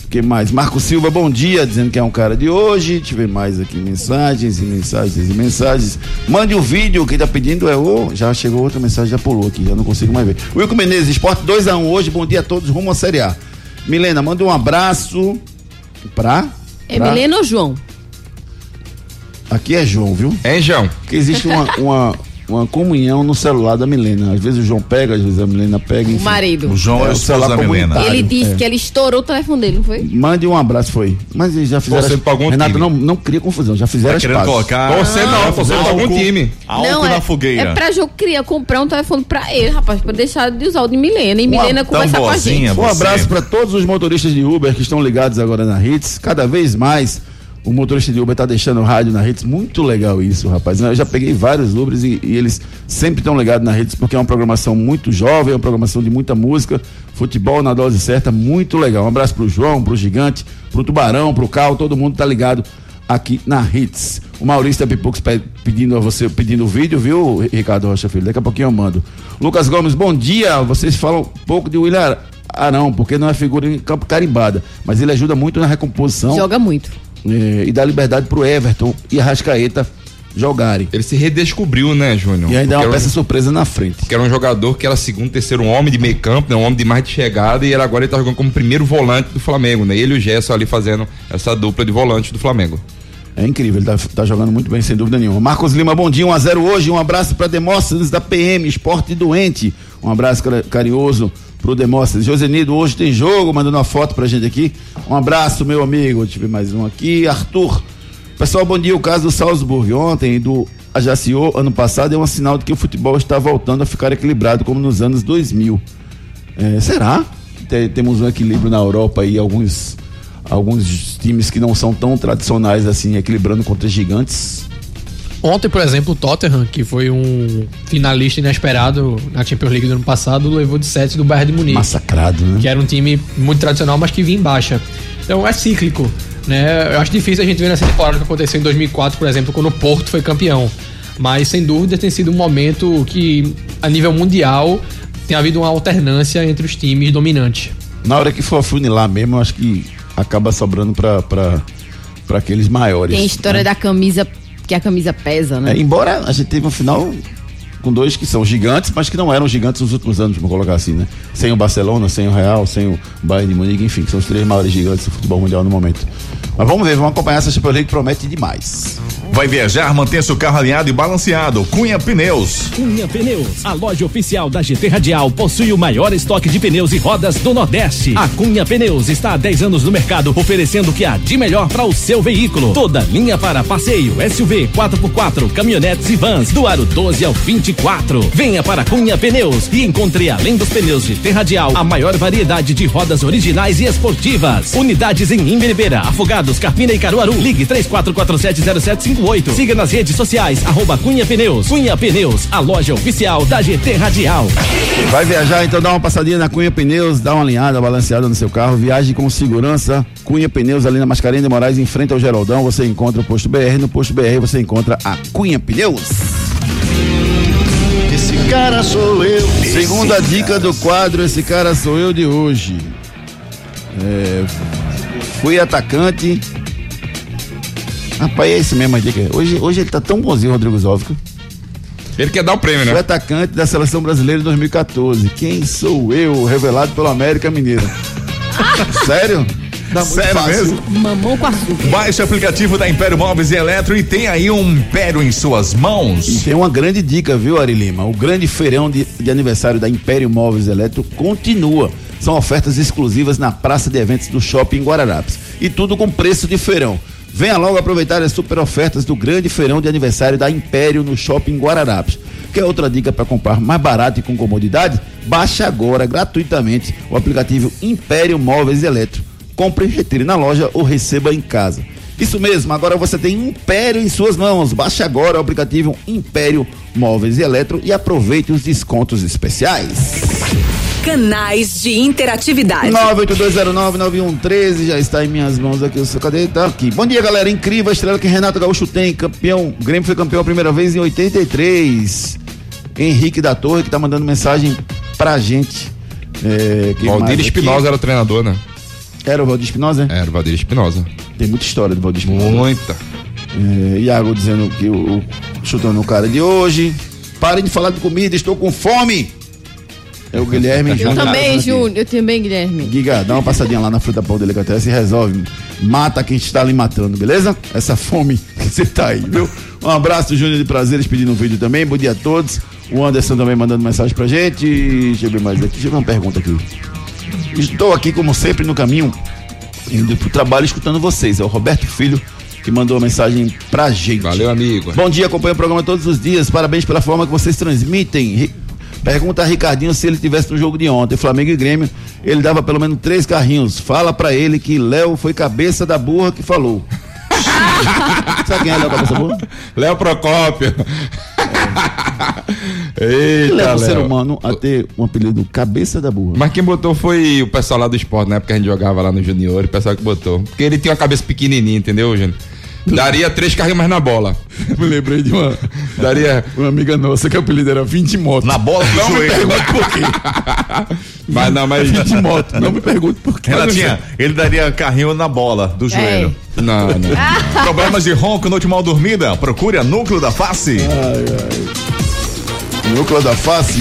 que mais? Marco Silva, bom dia, dizendo que é um cara de hoje. Deixa eu ver mais aqui mensagens e mensagens e mensagens. Mande o um vídeo, quem tá pedindo é o. Já chegou outra mensagem, já pulou aqui, já não consigo mais ver. Wilco Menezes, Esporte 2x1 um hoje, bom dia a todos, rumo à Série A. Milena, manda um abraço pra. É Milena ou João? Aqui é João, viu? É, João. Porque existe uma, uma, uma comunhão no celular da Milena. Às vezes o João pega, às vezes a Milena pega. Enfim. O marido. O João é, É, o celular da Milena. Ele disse é. que ele estourou o telefone dele, não foi? Mande um abraço, foi. Mas eles já fizeram. Torcendo pra algum Renato, time. não, não cria confusão, já fizeram Tá as querendo colocar. Torcendo não, pra algum álcool- time. Álcool não, na é, fogueira. É pra jogo queria comprar um telefone pra ele, rapaz, pra deixar de usar o de Milena. E Milena tão conversar com a gente. Um você. abraço para todos os motoristas de Uber que estão ligados agora na Hits. Cada vez mais o motorista de Uber tá deixando o rádio na Hits. Muito legal isso, rapaz. Eu já peguei vários Ubers e, e eles sempre estão ligados na Hits porque é uma programação muito jovem, é uma programação de muita música, futebol na dose certa, muito legal. Um abraço pro João, pro Gigante, pro Tubarão, pro Cal, todo mundo tá ligado aqui na Hits. O Maurício da Pipux pe- pedindo a você, pedindo o vídeo, viu, Ricardo Rocha Filho? Daqui a pouquinho eu mando. Lucas Gomes, bom dia. Vocês falam um pouco de William Arão, porque não é figura em campo carimbada, mas ele ajuda muito na recomposição Joga muito. Eh, e dá liberdade pro Everton e a Rascaeta jogarem. Ele se redescobriu, né, Júnior? E ainda é uma era um- peça surpresa na frente. que era um jogador que era segundo, terceiro homem de meio campo, né? um homem de mais de chegada, e ele agora ele tá jogando como primeiro volante do Flamengo, né? Ele e o Gerson ali fazendo essa dupla de volante do Flamengo. É incrível, ele tá, tá jogando muito bem, sem dúvida nenhuma. Marcos Lima, bom dia, 1x0 hoje. Um abraço para Demóstenes da PM, Esporte Doente. Um abraço carinhoso pro Demóstenes. Josenido, hoje tem jogo, mandando uma foto pra gente aqui. Um abraço, meu amigo. Deixa eu ver mais um aqui. Arthur. Pessoal, bom dia. O caso do Salzburg ontem do Ajaccio ano passado é um sinal de que o futebol está voltando a ficar equilibrado como nos anos 2000. É, será? Te- temos um equilíbrio na Europa e alguns alguns times que não são tão tradicionais assim, equilibrando contra gigantes. Ontem, por exemplo, o Tottenham, que foi um finalista inesperado na Champions League do ano passado, levou de 7 do Bayern de Munique. Massacrado, né? que era um time muito tradicional, mas que vinha em baixa. Então é cíclico, né? Eu acho difícil a gente ver nessa temporada que aconteceu em 2004, por exemplo, quando o Porto foi campeão. Mas sem dúvida tem sido um momento que a nível mundial tem havido uma alternância entre os times dominantes. Na hora que for afunilar mesmo, eu acho que acaba sobrando pra, pra, pra aqueles maiores. Tem a história né? da camisa, que a camisa pesa, né? É, embora a gente teve um final com dois que são gigantes, mas que não eram gigantes nos últimos anos, vamos colocar assim, né? Sem o Barcelona, sem o Real, sem o Bayern de Munique, enfim, que são os três maiores gigantes do futebol mundial no momento. Mas vamos ver, vamos acompanhar essa Champions League que promete demais. Vai viajar, mantenha seu carro alinhado e balanceado. Cunha Pneus. Cunha Pneus, a loja oficial da GT Radial, possui o maior estoque de pneus e rodas do Nordeste. A Cunha Pneus está há 10 anos no mercado, oferecendo o que há de melhor para o seu veículo. Toda linha para passeio, SUV, 4x4, caminhonetes e vans, do aro 12 ao 24. Venha para Cunha Pneus e encontre, além dos pneus GT Radial, a maior variedade de rodas originais e esportivas. Unidades em Imberibeira, Afogados, Lados, Carpina e Caruaru. Ligue 34470758. Siga nas redes sociais, arroba Cunha Pneus. Cunha Pneus, a loja oficial da GT Radial. Vai viajar, então dá uma passadinha na Cunha Pneus, dá uma alinhada, balanceada no seu carro, viaje com segurança. Cunha Pneus ali na Mascarenha de Moraes, em frente ao Geraldão, você encontra o posto BR, no posto BR você encontra a Cunha Pneus. Esse cara sou eu. Segunda dica do quadro, esse cara sou eu de hoje. É, fui atacante. Rapaz, é isso mesmo a dica. Hoje, hoje ele tá tão bonzinho, Rodrigo Zóvico. Ele quer dar o prêmio, Fui né? atacante da seleção brasileira de 2014. Quem sou eu? Revelado pelo América Mineiro. Sério? Tá muito Sério fácil. mesmo? Mamão com açúcar. Baixe o aplicativo da Império Móveis e Eletro e tem aí um império em suas E mãos. tem uma grande dica, viu, Ari Lima? O grande feirão de, de aniversário da Império Móveis Eletro continua. São ofertas exclusivas na praça de eventos do Shopping Guararapes. E tudo com preço de feirão. Venha logo aproveitar as super ofertas do grande feirão de aniversário da Império no Shopping Guararapes. Quer outra dica para comprar mais barato e com comodidade? Baixe agora gratuitamente o aplicativo Império Móveis Eletro. Compre, retire na loja ou receba em casa. Isso mesmo, agora você tem Império em suas mãos. Baixe agora o aplicativo Império Móveis e Eletro e aproveite os descontos especiais. Canais de interatividade. 982099113 já está em minhas mãos aqui. O seu cadê? Tá aqui. Bom dia, galera. Incrível a estrela que Renato Gaúcho tem. Campeão. O Grêmio foi campeão a primeira vez em 83. Henrique da Torre que tá mandando mensagem pra gente. É, Valdir? Espinosa era o treinador, né? Era o Valdir Espinosa? Era o Valdir Espinosa. Tem muita história do Valdir Espinosa. Muita. É, Iago dizendo que o, o chutando o cara de hoje. Parem de falar de comida, estou com fome. É o Guilherme. Eu Júnior também, aqui. Júnior. Eu também, Guilherme. Giga, dá uma passadinha lá na fruta pão delicatessen e resolve. Mata quem está ali matando, beleza? Essa fome que você tá aí, viu? Um abraço, Júnior de Prazeres, pedindo um vídeo também. Bom dia a todos. O Anderson também mandando mensagem pra gente. Deixa eu ver mais aqui. Deixa eu ver uma pergunta aqui. Estou aqui, como sempre, no caminho, indo pro trabalho, escutando vocês. É o Roberto Filho que mandou uma mensagem pra gente. Valeu, amigo. Bom dia, acompanho o programa todos os dias. Parabéns pela forma que vocês transmitem. Pergunta a Ricardinho se ele tivesse no jogo de ontem, Flamengo e Grêmio, ele dava pelo menos três carrinhos. Fala pra ele que Léo foi cabeça da burra que falou. Sabe quem é Léo Cabeça Burra? Léo Procópio. Que Eita, leva o ser humano a ter um apelido Cabeça da Burra. Mas quem botou foi o pessoal lá do esporte, na época que a gente jogava lá no Junior, o pessoal que botou. Porque ele tinha uma cabeça pequenininha, entendeu, Júnior? Daria três carrinhos mais na bola. Me lembrei de uma, Daria. uma amiga nossa que o apelido era 20 motos. Na bola do Não me joelho. pergunte por quê. Mas não, mas. 20 motos. Não me pergunte por quê. Renatinha, ele daria carrinho na bola do joelho. Não, não. Problemas de ronco, noite mal dormida? Procure a Núcleo da Face. Núcleo da face.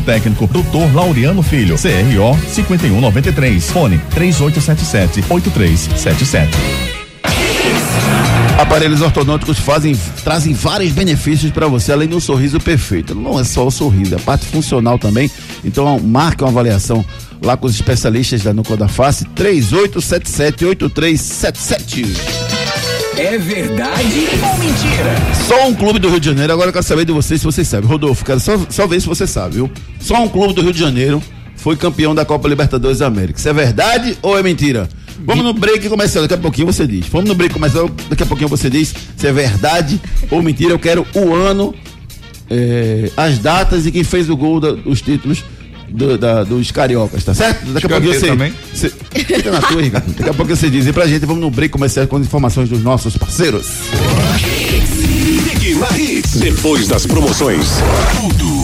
técnico, Dr. Laureano Filho, CRO 5193, fone 3877-8377. Aparelhos ortodônticos fazem, trazem vários benefícios para você, além do sorriso perfeito. Não é só o sorriso, é a parte funcional também. Então, marque uma avaliação lá com os especialistas da Núcleo da Face, 3877-8377. É verdade ou mentira? Só um clube do Rio de Janeiro, agora eu quero saber de vocês se vocês sabem. Rodolfo, quero só, só ver se você sabe, viu? Só um clube do Rio de Janeiro foi campeão da Copa Libertadores da América. Isso é verdade ou é mentira? Vamos no break comercial, daqui a pouquinho você diz. Vamos no break comercial, daqui a pouquinho você diz se é verdade ou mentira. Eu quero o ano, eh, as datas e quem fez o gol dos títulos do- da- dos cariocas, tá certo? Daqui a pouquinho você. também? você fica na tua, Ricardo. Daqui a pouco você diz. E pra gente, vamos no break comercial com as informações dos nossos parceiros. Depois das promoções. Tudo,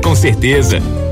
com certeza.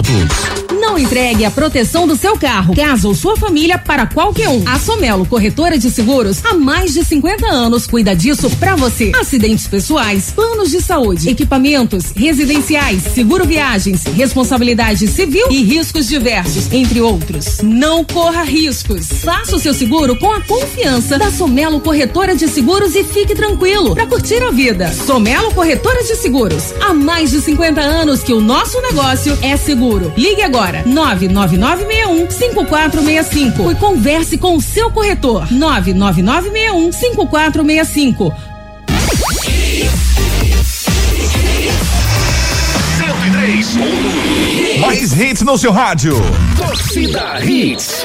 Autos. Não entregue a proteção do seu carro, casa ou sua família para qualquer um. A Somelo Corretora de Seguros há mais de 50 anos cuida disso para você. Acidentes pessoais, planos de saúde, equipamentos, residenciais, seguro viagens, responsabilidade civil e riscos diversos, entre outros. Não corra riscos. Faça o seu seguro com a confiança da Somelo Corretora de Seguros e fique tranquilo para curtir a vida. Somelo Corretora de Seguros. Há mais de 50 anos que o nosso negócio é seguro. Ligue agora 99961 5465 e converse com o seu corretor 99961 5465. 103. Mais hits no seu rádio. Torcida Hits.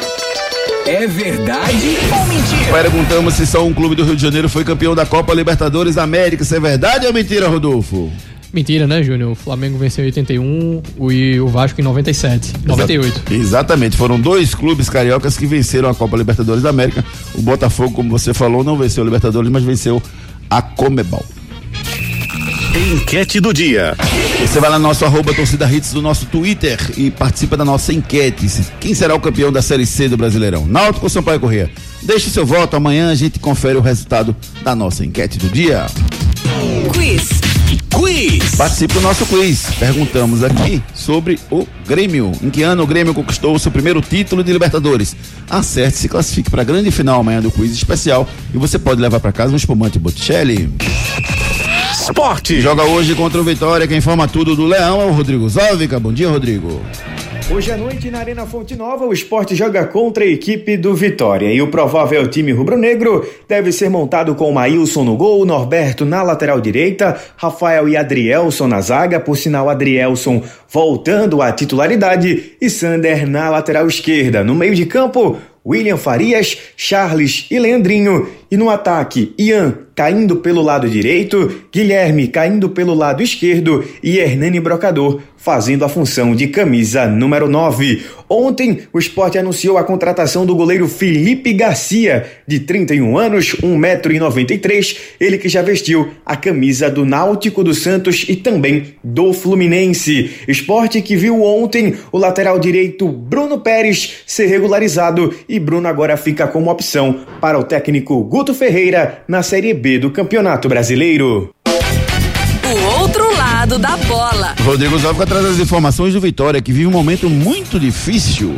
É verdade ou mentira? Perguntamos se só um clube do Rio de Janeiro foi campeão da Copa Libertadores da América. Isso é verdade ou mentira, Rodolfo? Mentira, né, Júnior? O Flamengo venceu em 81 e o Vasco em 97, 98. Exa exatamente, foram dois clubes cariocas que venceram a Copa Libertadores da América. O Botafogo, como você falou, não venceu a Libertadores, mas venceu a Comebol. Enquete do dia. Você vai lá no nosso arroba torcida hits do nosso Twitter e participa da nossa enquete. Quem será o campeão da Série C do Brasileirão? Náutico ou Sampaio Corrêa? Deixe seu voto, amanhã a gente confere o resultado da nossa enquete do dia. Quiz. Quiz. Participe do nosso quiz. Perguntamos aqui sobre o Grêmio. Em que ano o Grêmio conquistou o seu primeiro título de Libertadores? Acerte, se classifique para a grande final amanhã do quiz especial e você pode levar para casa um espumante Botticelli. Esporte. Joga hoje contra o Vitória. Quem informa tudo do Leão é o Rodrigo Zóvica. Bom dia, Rodrigo. Hoje à noite, na Arena Fonte Nova, o esporte joga contra a equipe do Vitória. E o provável time rubro-negro deve ser montado com Maílson no gol, Norberto na lateral direita, Rafael e Adrielson na zaga, por sinal Adrielson voltando à titularidade, e Sander na lateral esquerda. No meio de campo, William Farias, Charles e Leandrinho. E no ataque, Ian caindo pelo lado direito, Guilherme caindo pelo lado esquerdo e Hernani Brocador fazendo a função de camisa número 9. Ontem, o esporte anunciou a contratação do goleiro Felipe Garcia, de 31 anos, 1,93m, ele que já vestiu a camisa do Náutico do Santos e também do Fluminense. Esporte que viu ontem o lateral direito Bruno Pérez ser regularizado e Bruno agora fica como opção para o técnico Guto Ferreira na Série B do Campeonato Brasileiro. O outro lado lado da bola. Rodrigo Zóvica traz as informações do Vitória, que vive um momento muito difícil.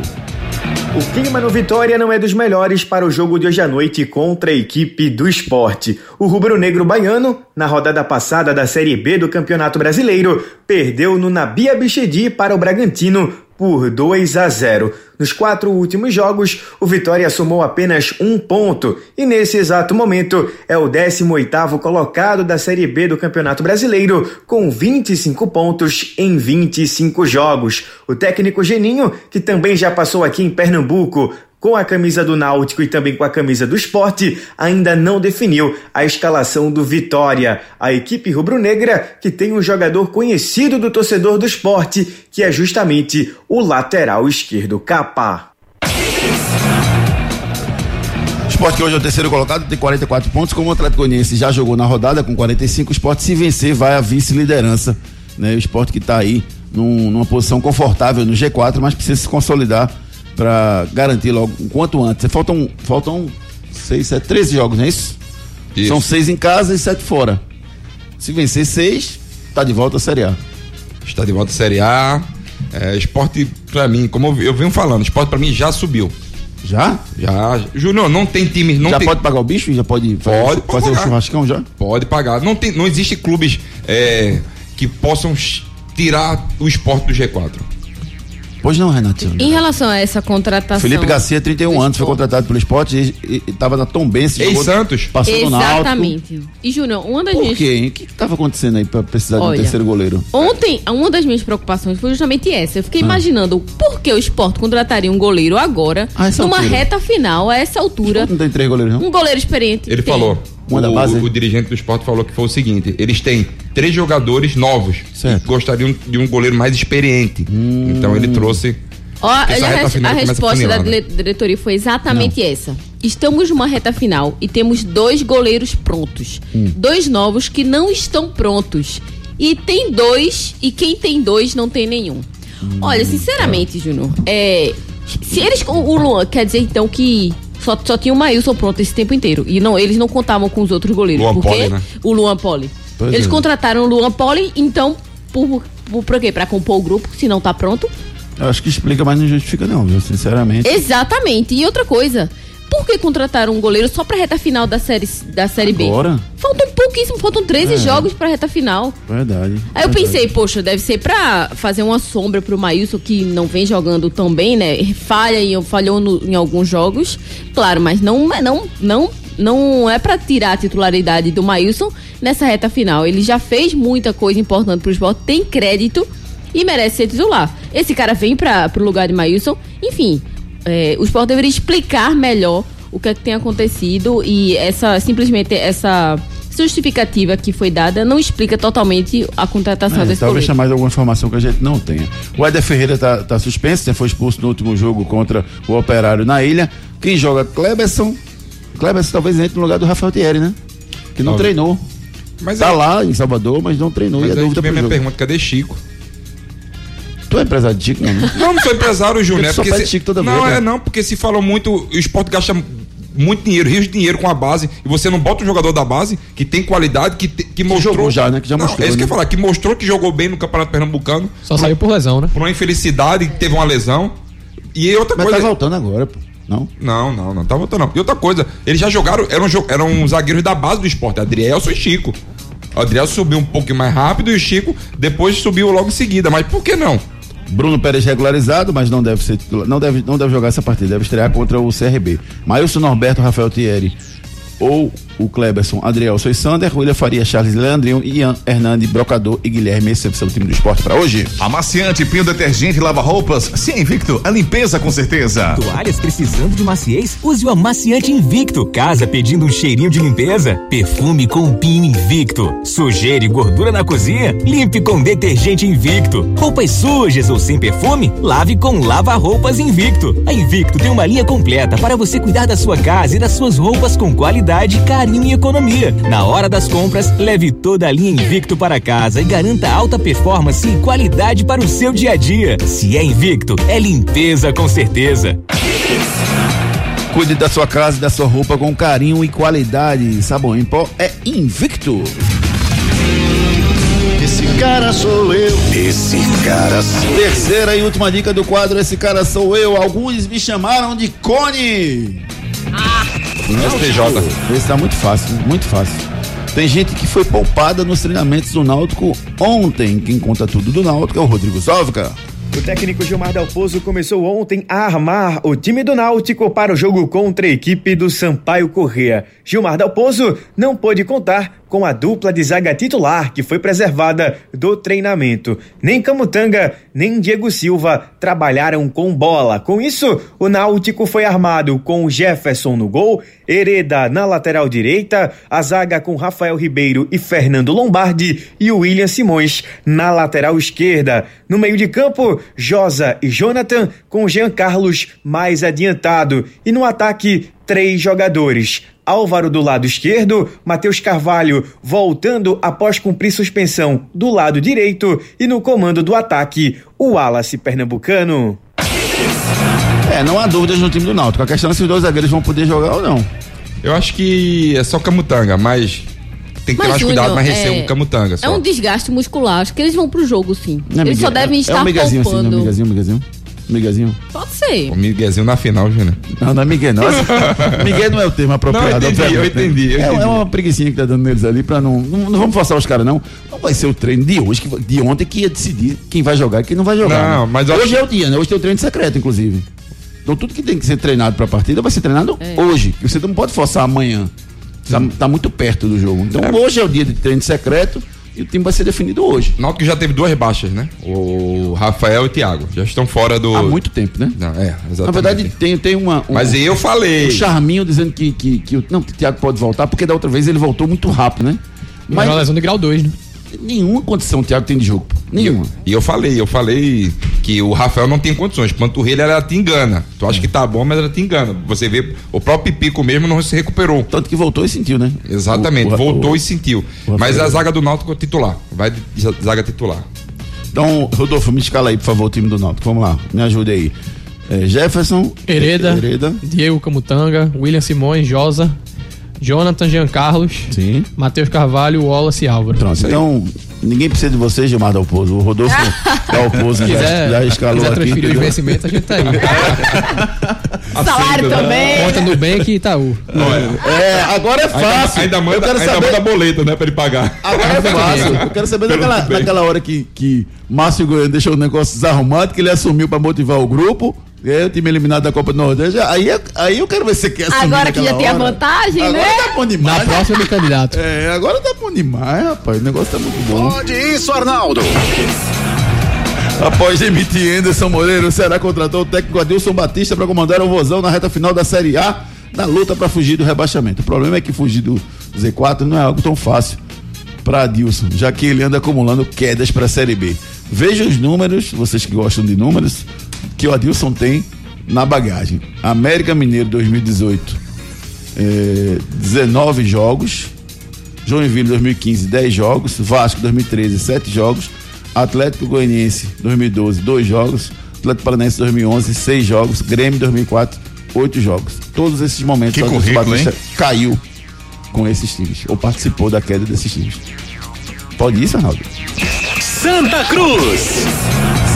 O clima no Vitória não é dos melhores para o jogo de hoje à noite contra a equipe do esporte. O rubro-negro baiano, na rodada passada da Série B do Campeonato Brasileiro, perdeu no Nabia Bichedi para o Bragantino por 2 a 0. Nos quatro últimos jogos, o Vitória somou apenas um ponto e nesse exato momento é o 18º colocado da Série B do Campeonato Brasileiro com 25 pontos em 25 jogos. O técnico Geninho, que também já passou aqui em Pernambuco, com a camisa do Náutico e também com a camisa do esporte, ainda não definiu a escalação do Vitória. A equipe rubro-negra, que tem um jogador conhecido do torcedor do esporte, que é justamente o lateral esquerdo Capa. O Sport que hoje é o terceiro colocado, tem 44 pontos. Como o Atlético Goianiense já jogou na rodada com 45, o Sport se vencer vai à vice-liderança. Né? O Sport que está aí num, numa posição confortável no G4, mas precisa se consolidar para garantir logo o quanto antes. Faltam, faltam seis, sete, 13 jogos, não é isso? Isso. São seis em casa e sete fora. Se vencer seis, tá de volta à Série A. Está de volta à Série A. É, esporte, pra mim, como eu, eu venho falando, esporte pra mim já subiu. Já? Já. Júnior, não tem time. Não já tem... pode pagar o bicho? Já pode fazer, Pode, fazer o churrascão já? Pode pagar. Não, tem, não existe clubes é, que possam tirar o esporte do G4. Pois não, Renatinho. Em relação a essa contratação. Felipe Garcia, 31 anos, foi contratado pelo esporte e estava na Tombense. Jogou- Santos. Passou no Náutico. Exatamente. E, Júnior, uma das Por minhas. quê? O que estava acontecendo aí para precisar de um Olha, terceiro goleiro? Ontem, uma das minhas preocupações foi justamente essa. Eu Ah. fiquei imaginando por que o esporte contrataria um goleiro agora, A essa numa altura. reta final, a essa altura. Não tem três goleiros, não? Um goleiro experiente. Ele Tem. falou. Uma da o, base? o dirigente do esporte falou que foi o seguinte: eles têm três jogadores novos Certo. e gostariam de um goleiro mais experiente. Hum. Então ele trouxe. Ó, olha, a, a resposta da dire- diretoria foi exatamente essa. Estamos numa reta final e temos dois goleiros prontos. Hum. Dois novos que não estão prontos. E tem dois, e quem tem dois não tem nenhum. Hum. Olha, sinceramente, Júnior, é, se eles. O o Luan quer dizer então que. Só, só tinha o Maílson pronto esse tempo inteiro. E não, eles não contavam com os outros goleiros. Luan porque Poli, né? O Luan Poli. Pois eles é. contrataram o Luan Poli, então, por, por, por quê? Pra compor o grupo, se não tá pronto. Eu acho que explica, mas não justifica, não, viu? Sinceramente. Exatamente. E outra coisa, por que contrataram um goleiro só pra reta final da série, da série B? Agora? Faltam pouquíssimo, faltam 13 É. jogos pra reta final. Verdade. Aí eu verdade. pensei, poxa, deve ser pra fazer uma sombra pro Maílson, que não vem jogando tão bem, né? Falha em, falhou no- em alguns jogos. Claro, mas não, não, não, não é pra tirar a titularidade do Maílson nessa reta final. Ele já fez muita coisa importante pro esporte, tem crédito e merece ser titular. Esse cara vem para pro lugar de Maílson. Enfim, é, o esporte deveria explicar melhor o que é que tem acontecido e essa simplesmente essa justificativa que foi dada não explica totalmente a contratação É, desse talvez tenha mais alguma informação que a gente não tenha. O Éder Ferreira tá, tá suspenso, né? foi expulso no último jogo contra o Operário na ilha. Quem joga Kleberson. Kleberson talvez entre no lugar do Rafael Thierry, né? Que não Talvez. treinou. Mas tá aí- lá em Salvador, mas não treinou. Mas e a dúvida minha jogo. pergunta: cadê Chico? Tu é empresário de Chico, não? né? Não, não sou empresário, Júnior. É só porque pede se- Chico toda não, vez, né? é não, porque se falou muito, o esporte gasta muito dinheiro, rios de dinheiro com a base, e você não bota um jogador da base que tem qualidade, que, te- que mostrou. jogou já, né? Que já Não, mostrou, É isso que eu né? ia falar, que mostrou que jogou bem no Campeonato Pernambucano. Só saiu por lesão, né? Por uma infelicidade, teve uma lesão. E outra Mas coisa. tá voltando agora, pô. Não? Não, não, não tá voltando não. E outra coisa, eles já jogaram, eram, eram zagueiros da base do esporte, Adrielson e Chico. O Adrielson subiu um pouco mais rápido e o Chico depois subiu logo em seguida. Mas por que não? Bruno Pérez regularizado, mas não deve ser titular, não deve, não deve jogar essa partida, deve estrear contra o CRB. Maílson Norberto, Rafael Thierry ou o Kleberson, Adrielson e Sander, William Faria, Charles Leandrinho, Ian Hernandes, Brocador e Guilherme. Esse é o seu time do esporte para hoje. Amaciante, Pio Detergente e Lava Roupas. Sim, Invicto, a limpeza com certeza. Toalhas precisando de maciez? Use o amaciante Invicto. Casa pedindo um cheirinho de limpeza? Perfume com pinho Invicto. Sujeira e gordura na cozinha? Limpe com detergente Invicto. Roupas sujas ou sem perfume? Lave com Lava Roupas Invicto. A Invicto tem uma linha completa para você cuidar da sua casa e das suas roupas com qualidade, carinho e economia. Na hora das compras, leve toda a linha Invicto para casa e garanta alta performance e qualidade para o seu dia a dia. Se é Invicto, é limpeza com certeza. Cuide da sua casa e da sua roupa com carinho e qualidade. Sabão em pó é invicto. Esse cara sou eu. Esse cara sou eu. Terceira e última dica do quadro, esse cara sou eu. Alguns me chamaram de Cone. STJ. Esse tá muito fácil, muito fácil. Tem gente que foi poupada nos treinamentos do Náutico ontem. Quem conta tudo do Náutico é o Rodrigo Sóvica. O técnico Gilmar Dalpozo começou ontem a armar o time do Náutico para o jogo contra a equipe do Sampaio Correa. Gilmar Dalpozo não pôde contar com a dupla de zaga titular que foi preservada do treinamento. Nem Camutanga, nem Diego Silva trabalharam com bola. Com isso, o Náutico foi armado com Jefferson no gol, Hereda na lateral direita, a zaga com Rafael Ribeiro e Fernando Lombardi e William Simões na lateral esquerda. No meio de campo, Josa e Jonathan com Jean Carlos mais adiantado. E no ataque, três jogadores. Álvaro do lado esquerdo, Matheus Carvalho voltando após cumprir suspensão do lado direito e no comando do ataque, o Wallace Pernambucano. É, não há dúvidas no time do Náutico. A questão é se os dois zagueiros vão poder jogar ou não. Eu acho que é só Camutanga, mas tem que ter Mas, mais cuidado, mas receba é- o Camutanga É só. um desgaste muscular. Acho que eles vão pro jogo, sim. Não é eles só devem é, estar é um miguezinho assim, não é poupando. Miguezinho, miguezinho. Miguezinho. Pode ser. O Miguelzinho na final, Júnior. Não, não é Miguel, não. Miguel não é o termo apropriado. Não, eu entendi, eu né? entendi, eu é, entendi. é uma preguiçinha que tá dando neles ali pra não, não. não vamos forçar os caras, não. Não vai ser o treino de hoje, que, de ontem, que ia decidir quem vai jogar e quem não vai jogar. Não, né? mas Hoje acho- é o dia, né? Hoje tem o treino secreto, inclusive. Então tudo que tem que ser treinado pra partida vai ser treinado É. hoje. Você não pode forçar amanhã. Tá, tá muito perto do jogo. Então hoje é o dia de treino secreto e o time vai ser definido hoje. Náutico já teve duas baixas, né? O Rafael e o Thiago. Já estão fora do. Há muito tempo, né? Não, é, exatamente. Na verdade, tem, tem uma. um- Mas eu falei. O Charminho dizendo que, que, que o. Não, que o Thiago pode voltar, porque da outra vez ele voltou muito rápido, né? Mas uma lesão de grau 2, né? Nenhuma condição o Thiago tem de jogo. Nenhuma. E eu falei, eu falei que o Rafael não tem condições. Panturrilha, ela te engana. Tu acha que tá bom, mas ela te engana. Você vê, o próprio Pico mesmo não se recuperou. Tanto que voltou e sentiu, né? Exatamente, O- o- voltou o- e sentiu. Mas a zaga do Náutico é titular. Vai de zaga titular. Então, Rodolfo, me escala aí, por favor, o time do Náutico. Vamos lá, me ajude aí. É, Jefferson. Hereda, Hereda. Diego Camutanga, William Simões, Josa, Jonathan Jean Carlos, Sim. Matheus Carvalho, Wallace e Álvaro. Pronto, então ninguém precisa de você, Gilmar Dalpozo. O Rodolfo Dalpozo já, quiser, já escalou quiser aqui. transferir os entendeu? vencimentos, a gente tá aí. Salário também. Conta no Bank e Itaú. É, agora é fácil. Ainda, ainda Eu manda, quero ainda saber- manda boleto, né, pra ele pagar. Agora é fácil. Eu quero saber bem. naquela hora que, que Márcio Goiano deixou o negócio desarrumado, que ele assumiu pra motivar o grupo. Aí o time eliminado da Copa do Nordeste. Aí, é- aí eu quero ver se você quer assumir Agora que já tem a vantagem, Agora né? tá bom demais. Na próxima, candidato. É, agora tá bom demais, rapaz. O negócio tá muito bom. Pode isso, Arnaldo. Após demitir Anderson Moreira, o Ceará contratou o técnico Adilson Batista para comandar o Vozão na reta final da Série A, na luta para fugir do rebaixamento. O problema é que fugir do Z4 não é algo tão fácil para Adilson, já que ele anda acumulando quedas para a Série B. Veja os números, vocês que gostam de números, que o Adilson tem na bagagem. América Mineiro 2018, eh, 19 jogos. Joinville 2015, 10 jogos. Vasco 2013, 7 jogos. Atlético Goianiense 2012, 2 jogos. Atlético Paranaense 2011, 6 jogos. Grêmio 2004, 8 jogos. Todos esses momentos Que o Batista hein? caiu com esses times, ou participou da queda desses times. Pode isso, Arnaldo? Santa Cruz.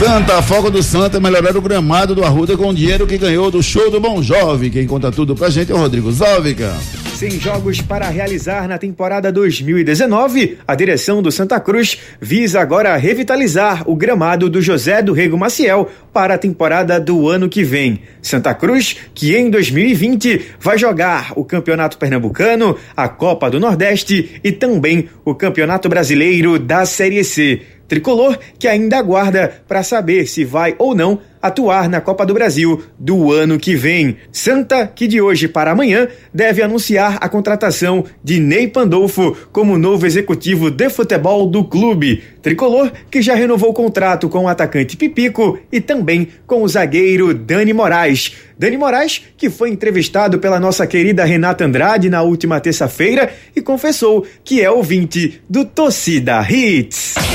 Santa, a folga do Santa é melhorar o gramado do Arruda com o dinheiro que ganhou do show do Bom Jovem. Quem conta tudo pra gente é o Rodrigo Zóvica. Sem jogos para realizar na temporada 2019, a direção do Santa Cruz visa agora revitalizar o gramado do José do Rego Maciel para a temporada do ano que vem. Santa Cruz, que em 2020 vai jogar o Campeonato Pernambucano, a Copa do Nordeste e também o Campeonato Brasileiro da Série C. Tricolor que ainda aguarda para saber se vai ou não atuar na Copa do Brasil do ano que vem. Santa, que de hoje para amanhã deve anunciar a contratação de Ney Pandolfo como novo executivo de futebol do clube. Tricolor que já renovou o contrato com o atacante Pipico e também com o zagueiro Dani Moraes. Dani Moraes, que foi entrevistado pela nossa querida Renata Andrade na última terça-feira e confessou que é ouvinte do Torcida Hits.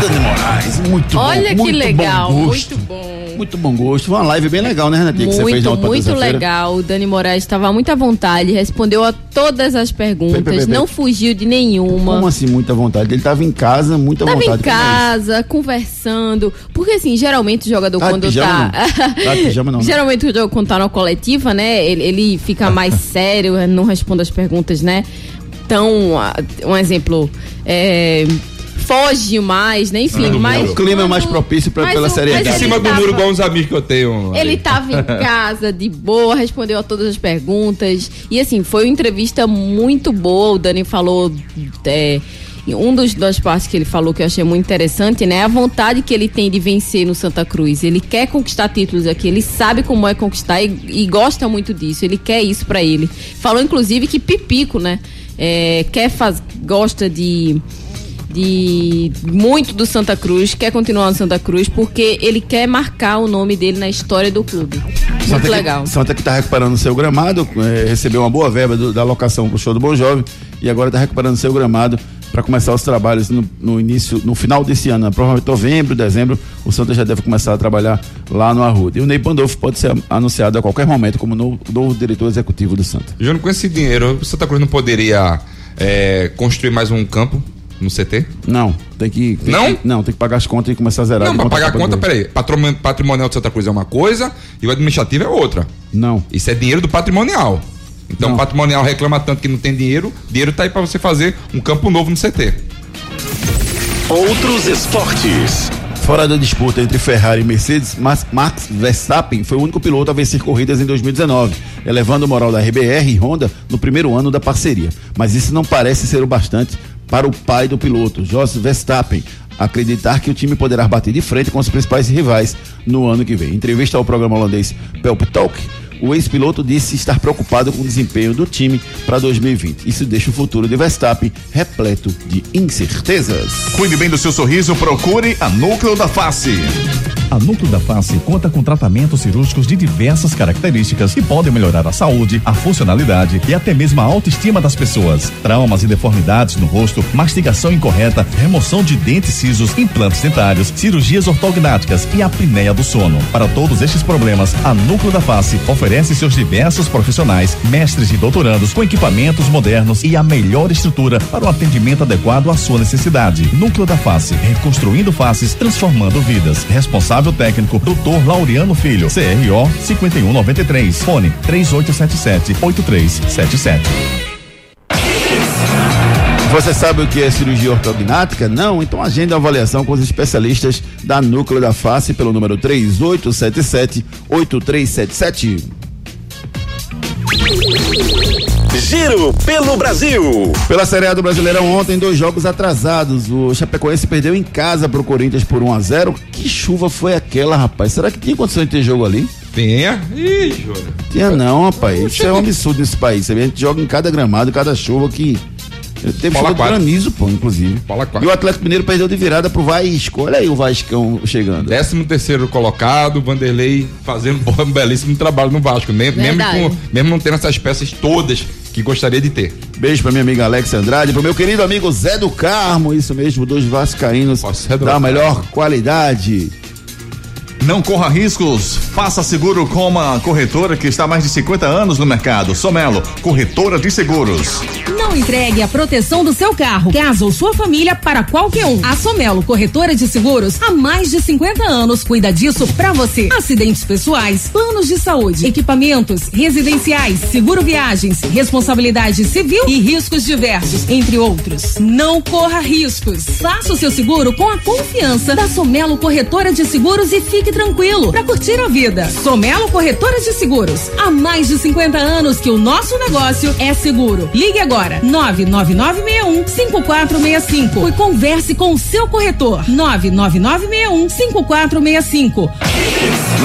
Dani Moraes, muito Olha bom. que muito legal, bom muito bom. Muito bom gosto. Foi uma live bem legal, né, Renatinha? que você fez na Muito, outra muito legal. O Dani Moraes estava muito à vontade, respondeu a todas as perguntas, Peraí, peraí, peraí. não fugiu de nenhuma. Como assim, muita vontade? Ele tava em casa, muita Tava vontade. em casa, conversando. Porque assim, geralmente o jogador Tá quando pijama, tá. não? Tá pijama, não, né? geralmente o jogador quando tá na coletiva, né? Ele, ele fica mais sério, não responde as perguntas, né? Então, um exemplo. É, foge mais, né? Enfim, mas. o clima é mais propício pra, pela seriedade. mas Em cima do tava- muro, igual uns amigos que eu tenho. Ele tava em casa, de boa, respondeu a todas as perguntas. E assim, foi uma entrevista muito boa. O Dani falou. É, um dos das partes que ele falou que eu achei muito interessante, né? A vontade que ele tem de vencer no Santa Cruz. Ele quer conquistar títulos aqui, ele sabe como é conquistar e, e gosta muito disso. Ele quer isso pra ele. Falou, inclusive, que Pipico, né? é, quer faz, gosta de de muito do Santa Cruz, quer continuar no Santa Cruz porque ele quer marcar o nome dele na história do clube. Muito Santa legal. Que, Santa que tá recuperando seu gramado, eh, recebeu uma boa verba do- da alocação pro show do Bom Jovem e agora tá recuperando seu gramado para começar os trabalhos no, no início, no final desse ano, né? provavelmente novembro, dezembro, o Santa já deve começar a trabalhar lá no Arruda. E o Ney Pandolfo pode ser anunciado a qualquer momento como novo, novo diretor executivo do Santa. Júnior, com esse dinheiro, o Santa Cruz não poderia é, construir mais um campo no CT? Não, tem que. tem Não? que- não, tem que pagar as contas e começar a zerar. Não, de pra pagar a conta, peraí. Patrimo- Patrimonial de Santa Cruz é uma coisa e o administrativo é outra. Não. Isso é dinheiro do patrimonial. Então o patrimonial reclama tanto que não tem dinheiro, dinheiro tá aí pra você fazer um campo novo no CT. Outros esportes. Fora da disputa entre Ferrari e Mercedes, Mas- Max Verstappen foi o único piloto a vencer corridas em 2019, elevando o moral da RBR e Honda no primeiro ano da parceria. Mas isso não parece ser o bastante para o pai do piloto, Jos Verstappen, acreditar que o time poderá bater de frente com os principais rivais no ano que vem. Em entrevista ao programa holandês Pelp Talk, o ex-piloto disse estar preocupado com o desempenho do time para 2020. Isso deixa o futuro de Verstappen repleto de incertezas. Cuide bem do seu sorriso, procure a Núcleo da Face. A Núcleo da Face conta com tratamentos cirúrgicos de diversas características que podem melhorar a saúde, a funcionalidade e até mesmo a autoestima das pessoas. Traumas e deformidades no rosto, mastigação incorreta, remoção de dentes cisos, implantes dentários, cirurgias ortognáticas e apneia do sono. Para todos estes problemas, a Núcleo da Face oferece seus diversos profissionais, mestres e doutorandos com equipamentos modernos e a melhor estrutura para o atendimento adequado à sua necessidade. Núcleo da Face, reconstruindo faces, transformando vidas. Responsável técnico, Dr. Laureano Filho, CRO 5193. Fone 3877 8377. Você sabe o que é cirurgia ortognática? Não? Então agenda a avaliação com os especialistas da Núcleo da Face pelo número 3877-8377. Giro pelo Brasil. Pela Série A do Brasileirão ontem, dois jogos atrasados. O Chapecoense perdeu em casa pro Corinthians por 1 a 0 Que chuva foi aquela, rapaz? Será que tinha condição de ter jogo ali? Tenha. Ih, Júnior. Tinha não, rapaz. Isso é um absurdo nesse país. A gente joga em cada gramado, cada chuva que. Teve Bola chuva de quatro. granizo, pô, inclusive. Bola quatro. E o Atlético Mineiro perdeu de virada pro Vasco. Olha aí o Vascão chegando. Décimo terceiro colocado, Vanderlei fazendo um belíssimo trabalho no Vasco, me- mesmo, Verdade. com, mesmo não tendo essas peças todas que gostaria de ter. Beijo pra minha amiga Alex Andrade, pro meu querido amigo Zé do Carmo, isso mesmo, dois vascaínos da melhor qualidade. Não corra riscos, faça seguro com uma corretora que está há mais de 50 anos no mercado. Somelo, corretora de seguros. Não entregue a proteção do seu carro, casa ou sua família para qualquer um. A Somelo Corretora de Seguros, há mais de 50 anos, cuida disso pra você. Acidentes pessoais, planos de saúde, equipamentos, residenciais, seguro viagens, responsabilidade civil e riscos diversos, entre outros. Não corra riscos. Faça o seu seguro com a confiança da Somelo Corretora de Seguros e fique tranquilo para curtir a vida. Somelo Corretora de Seguros, há mais de 50 anos que o nosso negócio é seguro. Ligue agora 99961 5465 e converse com o seu corretor 99961 5465.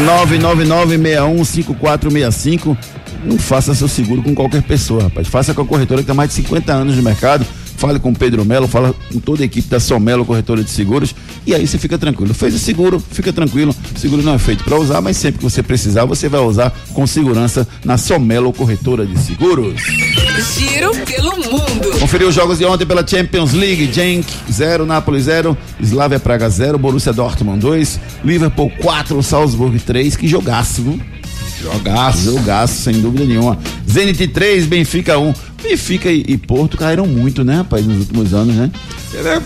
999615465. Não faça seu seguro com qualquer pessoa, rapaz. Faça com a corretora que tem mais de 50 anos no mercado. Fale com o Pedro Melo, fala com toda a equipe da Somelo Corretora de Seguros e aí você fica tranquilo. Fez o seguro, fica tranquilo. O seguro não é feito para usar, mas sempre que você precisar, você vai usar com segurança na Somelo Corretora de Seguros. Giro pelo mundo. Conferiu os jogos de ontem pela Champions League. Genk 0, Napoli 0, Slavia Praga 0, Borussia Dortmund 2, Liverpool 4, Salzburg 3. Que jogaço, viu? Jogaço. Jogaço, sem dúvida nenhuma. Zenit 3, Benfica 1. Benfica e, e Porto caíram muito, né, rapaz, nos últimos anos, né?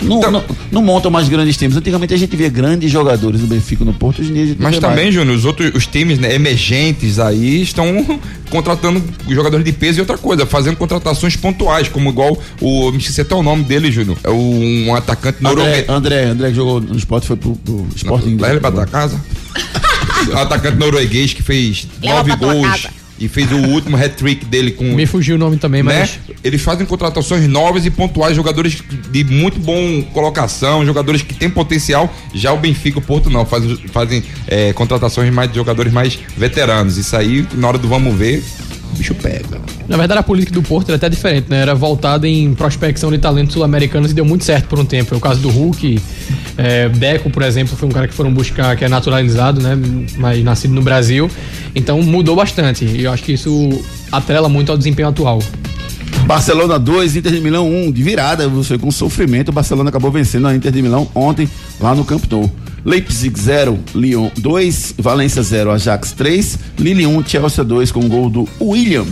Não, não, não montam mais grandes times. Antigamente a gente via grandes jogadores no Benfica no Porto, hoje em dia a gente não Mas também, mais. Júnior, os outros os times né, emergentes aí estão contratando jogadores de peso e outra coisa, fazendo contratações pontuais, como igual o. Me esqueci até o nome dele, Júnior. É um atacante André, norueguês. André, André que jogou no esporte foi pro, pro Sporting. Leva ele pra tua casa. atacante norueguês que fez Leva nove pra tua gols. Casa. E fez o último hat-trick dele com. Me fugiu o nome também, né? mas. Eles fazem contratações novas e pontuais, jogadores de muito bom colocação, jogadores que têm potencial. Já o Benfica e o Porto não, fazem, fazem é, contratações mais de jogadores mais veteranos. Isso aí, na hora do vamos ver, o bicho pega. Na verdade, a política do Porto era até diferente, né? Era voltada em prospecção de talentos sul-americanos e deu muito certo por um tempo. Foi o caso do Hulk, é, Deco, por exemplo, foi um cara que foram buscar, que é naturalizado, né? Mas nascido no Brasil. Então mudou bastante. E eu acho que isso atrela muito ao desempenho atual. Barcelona 2, Inter de Milão 1, de virada, foi com sofrimento. O Barcelona acabou vencendo a Inter de Milão ontem lá no Camp Nou. Leipzig 0, Lyon 2, Valência 0, Ajax 3, Lille 1, Chelsea 2 com gol do William.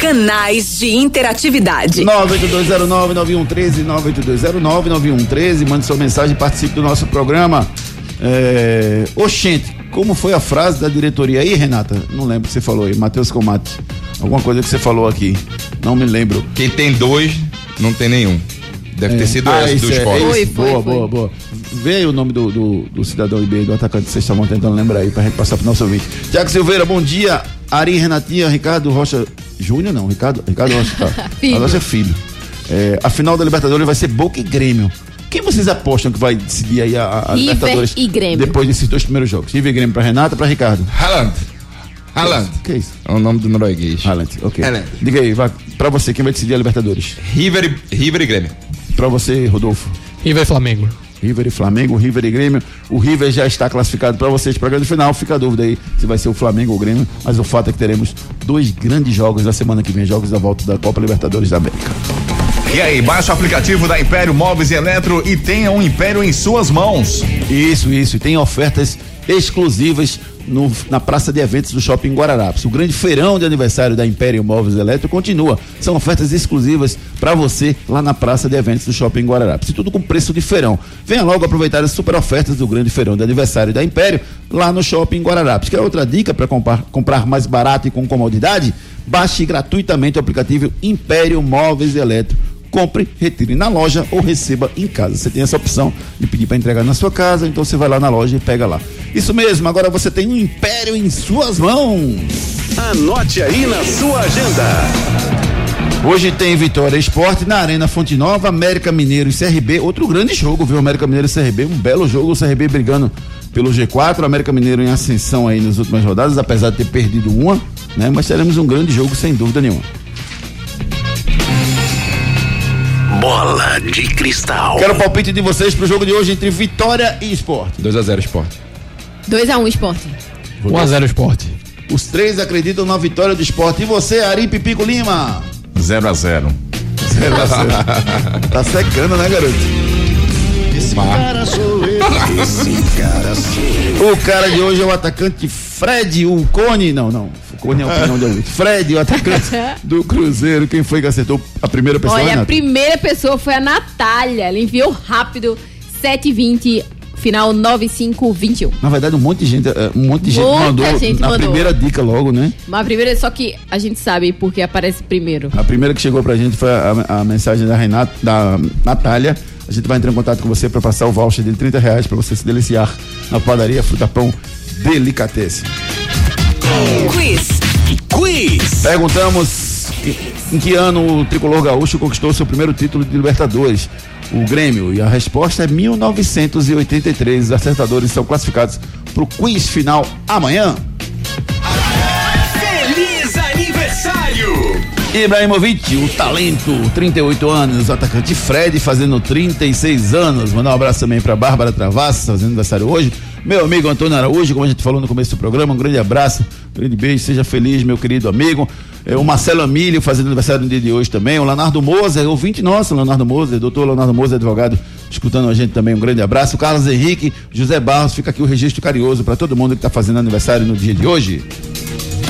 Canais de interatividade. 98209-9113, 98209-9113, mande sua mensagem e participe do nosso programa. É... Oxente, como foi a frase da diretoria aí, Renata? Não lembro o que você falou aí, Matheus Comate. Alguma coisa que você falou aqui. Não me lembro. Quem tem dois, não tem nenhum. Deve ter sido ah, esse do é, esporte. é esse. boa, boa, boa. Vê aí o nome do, do, do cidadão IB, do atacante que vocês estavam tentando lembrar aí pra gente passar pro nosso ouvinte. Tiago Silveira, bom dia. Ari Renatinha, Ricardo Rocha Júnior, não, Ricardo, Ricardo Rocha, tá. Filho. Rocha é filho. É, a final da Libertadores vai ser Boca e Grêmio. Quem vocês apostam que vai decidir aí a, a River Libertadores e Grêmio. depois desses dois primeiros jogos? River e Grêmio pra Renata, pra Ricardo. Haaland. Haaland. Que é isso? É o nome do norueguês. Haaland, ok. Haaland. Diga aí, vai, pra você, quem vai decidir a Libertadores? River, e- River e Grêmio. Pra você, Rodolfo. River e Flamengo. River e Flamengo, River e Grêmio. O River já está classificado para vocês para a grande final. Fica a dúvida aí se vai ser o Flamengo ou o Grêmio. Mas o fato é que teremos dois grandes jogos na semana que vem jogos da volta da Copa Libertadores da América. E aí, baixa o aplicativo da Império Móveis e Eletro e tenha um Império em suas mãos. Isso, isso. E tem ofertas exclusivas no- na praça de eventos do Shopping Guararapes. O grande feirão de aniversário da Império Móveis Eletro continua. São ofertas exclusivas para você lá na praça de eventos do Shopping Guararapes. E tudo com preço de feirão. Venha logo aproveitar as super ofertas do grande feirão de aniversário da Império lá no Shopping Guararapes. Quer outra dica para comprar, comprar mais barato e com comodidade? Baixe gratuitamente o aplicativo Império Móveis Eletro compre, retire na loja ou receba em casa. Você tem essa opção de pedir para entregar na sua casa, então você vai lá na loja e pega lá. Isso mesmo, agora você tem um império em suas mãos. Anote aí na sua agenda. Hoje tem Vitória Esporte na Arena Fonte Nova, América Mineiro e CRB. Outro grande jogo, viu? América Mineiro e CRB, um belo jogo. O CRB brigando pelo G4, o América Mineiro em ascensão aí nas últimas rodadas, apesar de ter perdido uma, né? Mas teremos um grande jogo sem dúvida nenhuma. Bola de cristal. Quero o palpite de vocês pro jogo de hoje entre Vitória e Esporte. 2x0 Esporte. 2x1 esporte. 1x0 esporte. Os três acreditam na vitória do esporte. E você, Ari Pipico Lima? 0 a 0 Zero a zero. tá secando, né, garoto? Esse. Esse cara sou eu. O cara de hoje é o atacante Fred, o Cone. Não, não. O Cone é a opinião de alguém. Fred, o atacante do Cruzeiro. Quem foi que acertou a primeira pessoa? Olha, a primeira pessoa foi a Natália. Ela enviou rápido 720, final 9521. Na verdade, um monte de gente, eh, um monte de gente Muita mandou gente na mandou. primeira dica logo, né? Mas a primeira, só que a gente sabe porque aparece primeiro. A primeira que chegou pra gente foi a, a mensagem da Renata, da Natália. A gente vai entrar em contato com você para passar o voucher de 30 reais para você se deliciar na padaria Fruta Pão Delicatessen. Quiz. Quiz. Perguntamos em que ano o tricolor gaúcho conquistou seu primeiro título de Libertadores, o Grêmio, e a resposta é 1983. Os acertadores são classificados para o quiz final amanhã. Feliz aniversário! Ibrahimovic, o talento, 38 anos, atacante Fred fazendo 36 anos. Mandar um abraço também para Bárbara Travassos, fazendo aniversário hoje. Meu amigo Antônio Araújo, como a gente falou no começo do programa, um grande abraço, um grande beijo, seja feliz, meu querido amigo. É, o Marcelo Amílio fazendo aniversário no dia de hoje também. O Leonardo Moser, ouvinte nosso, Leonardo Moser, doutor Leonardo Moser, advogado, escutando a gente também. Um grande abraço. O Carlos Henrique, José Barros, fica aqui o registro carinhoso para todo mundo que está fazendo aniversário no dia de hoje.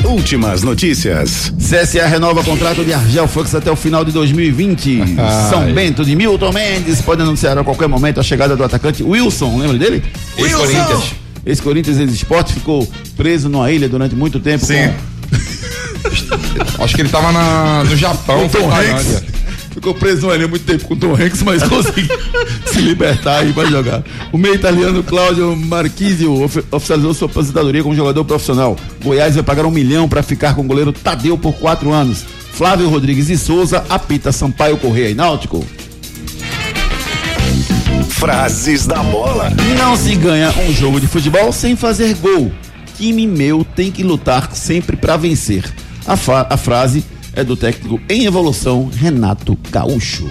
Últimas notícias. CSA renova contrato de Argel Fox até o final de 2020. São Bento de Milton Mendes pode anunciar a qualquer momento a chegada do atacante Wilson, lembra dele? Ex-Corinthians. Ex-Corinthians, ex-esporte, ficou preso numa ilha durante muito tempo. Sim. Acho que ele tava na, no Japão, Com Tom foi Hanks. Ficou preso numa ilha muito tempo com Tom Hanks, mas conseguiu se libertar e vai jogar. O meio italiano Cláudio Marquisio ofi- oficializou sua aposentadoria como jogador profissional. Goiás vai pagar um milhão para ficar com o goleiro Tadeu por quatro anos. Flávio Rodrigues e Souza apita Sampaio Correia e Náutico. Frases da bola. Não se ganha um jogo de futebol sem fazer gol. Time meu tem que lutar sempre para vencer. A, a frase é do técnico em evolução Renato Gaúcho.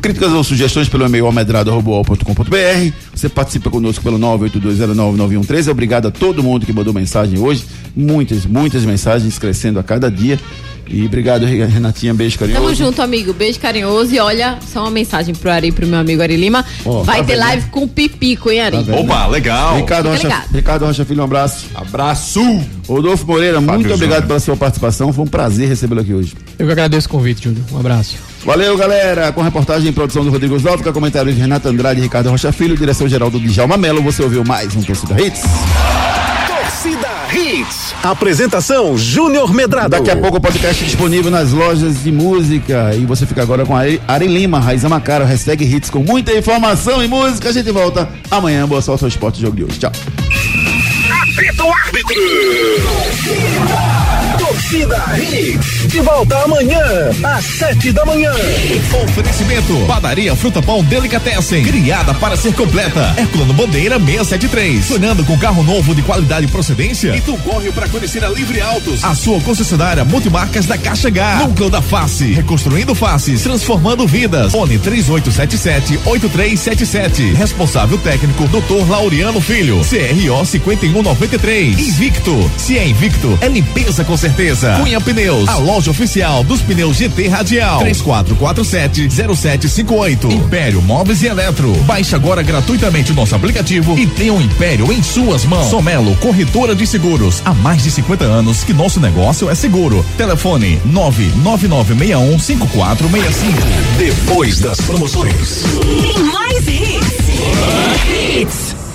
Críticas ou sugestões pelo e-mail almedrado.com.br. Você participa conosco pelo 982099113. Obrigado a todo mundo que mandou mensagem hoje. Muitas, muitas mensagens crescendo a cada dia. E obrigado, Renatinha. Beijo carinhoso. Tamo junto, amigo. Beijo carinhoso. E olha, só uma mensagem pro Ari, pro meu amigo Ari Lima. Ó, Vai tá ter vendo? live com o Pipico, hein, Ari? Tá vendo? Ricardo Fica Rocha, ligado. Ricardo Rocha Filho, um abraço. Abraço! Rodolfo Moreira, muito Júnior. obrigado pela sua participação. Foi um prazer recebê-lo aqui hoje. Eu que agradeço o convite, Júlio. Um abraço. Valeu, galera. Com reportagem e produção do Rodrigo Zófica, comentários de Renato Andrade e Ricardo Rocha Filho, direção geral do Djalma Melo. Você ouviu mais um Torcida Hits? Hits. Apresentação Júnior Medrado. Daqui a pouco o podcast disponível nas lojas de música. E você fica agora com a Ari, Lima, Raiza Macaro, hashtag Hits com muita informação e música. A gente volta amanhã. Boa sorte ao esporte jogo de hoje. Tchau. Árbitro. Torcida Hits. De volta amanhã, às sete da manhã. Oferecimento: Padaria Fruta Pão Delicatessen. Criada para ser completa. Herculano Bandeira 673. Sonhando com carro novo de qualidade e procedência? Então corre para conhecer a Livre Autos. A sua concessionária multimarcas da Caixa H. Núcleo da Face. Reconstruindo faces. Transformando vidas. Fone 3877-8377. Responsável técnico Dr. Laureano Filho. CRO 5193. Invicto. Se é Invicto, é limpeza com certeza. Cunha Pneus. A loja oficial dos pneus GT Radial. 3447-0758. Império Móveis e Eletro. Baixe agora gratuitamente o nosso aplicativo e tenha um Império em suas mãos. Somelo, corretora de seguros. Há mais de 50 anos que nosso negócio é seguro. Telefone 999615465. Depois das promoções. Tem mais hits. Hits.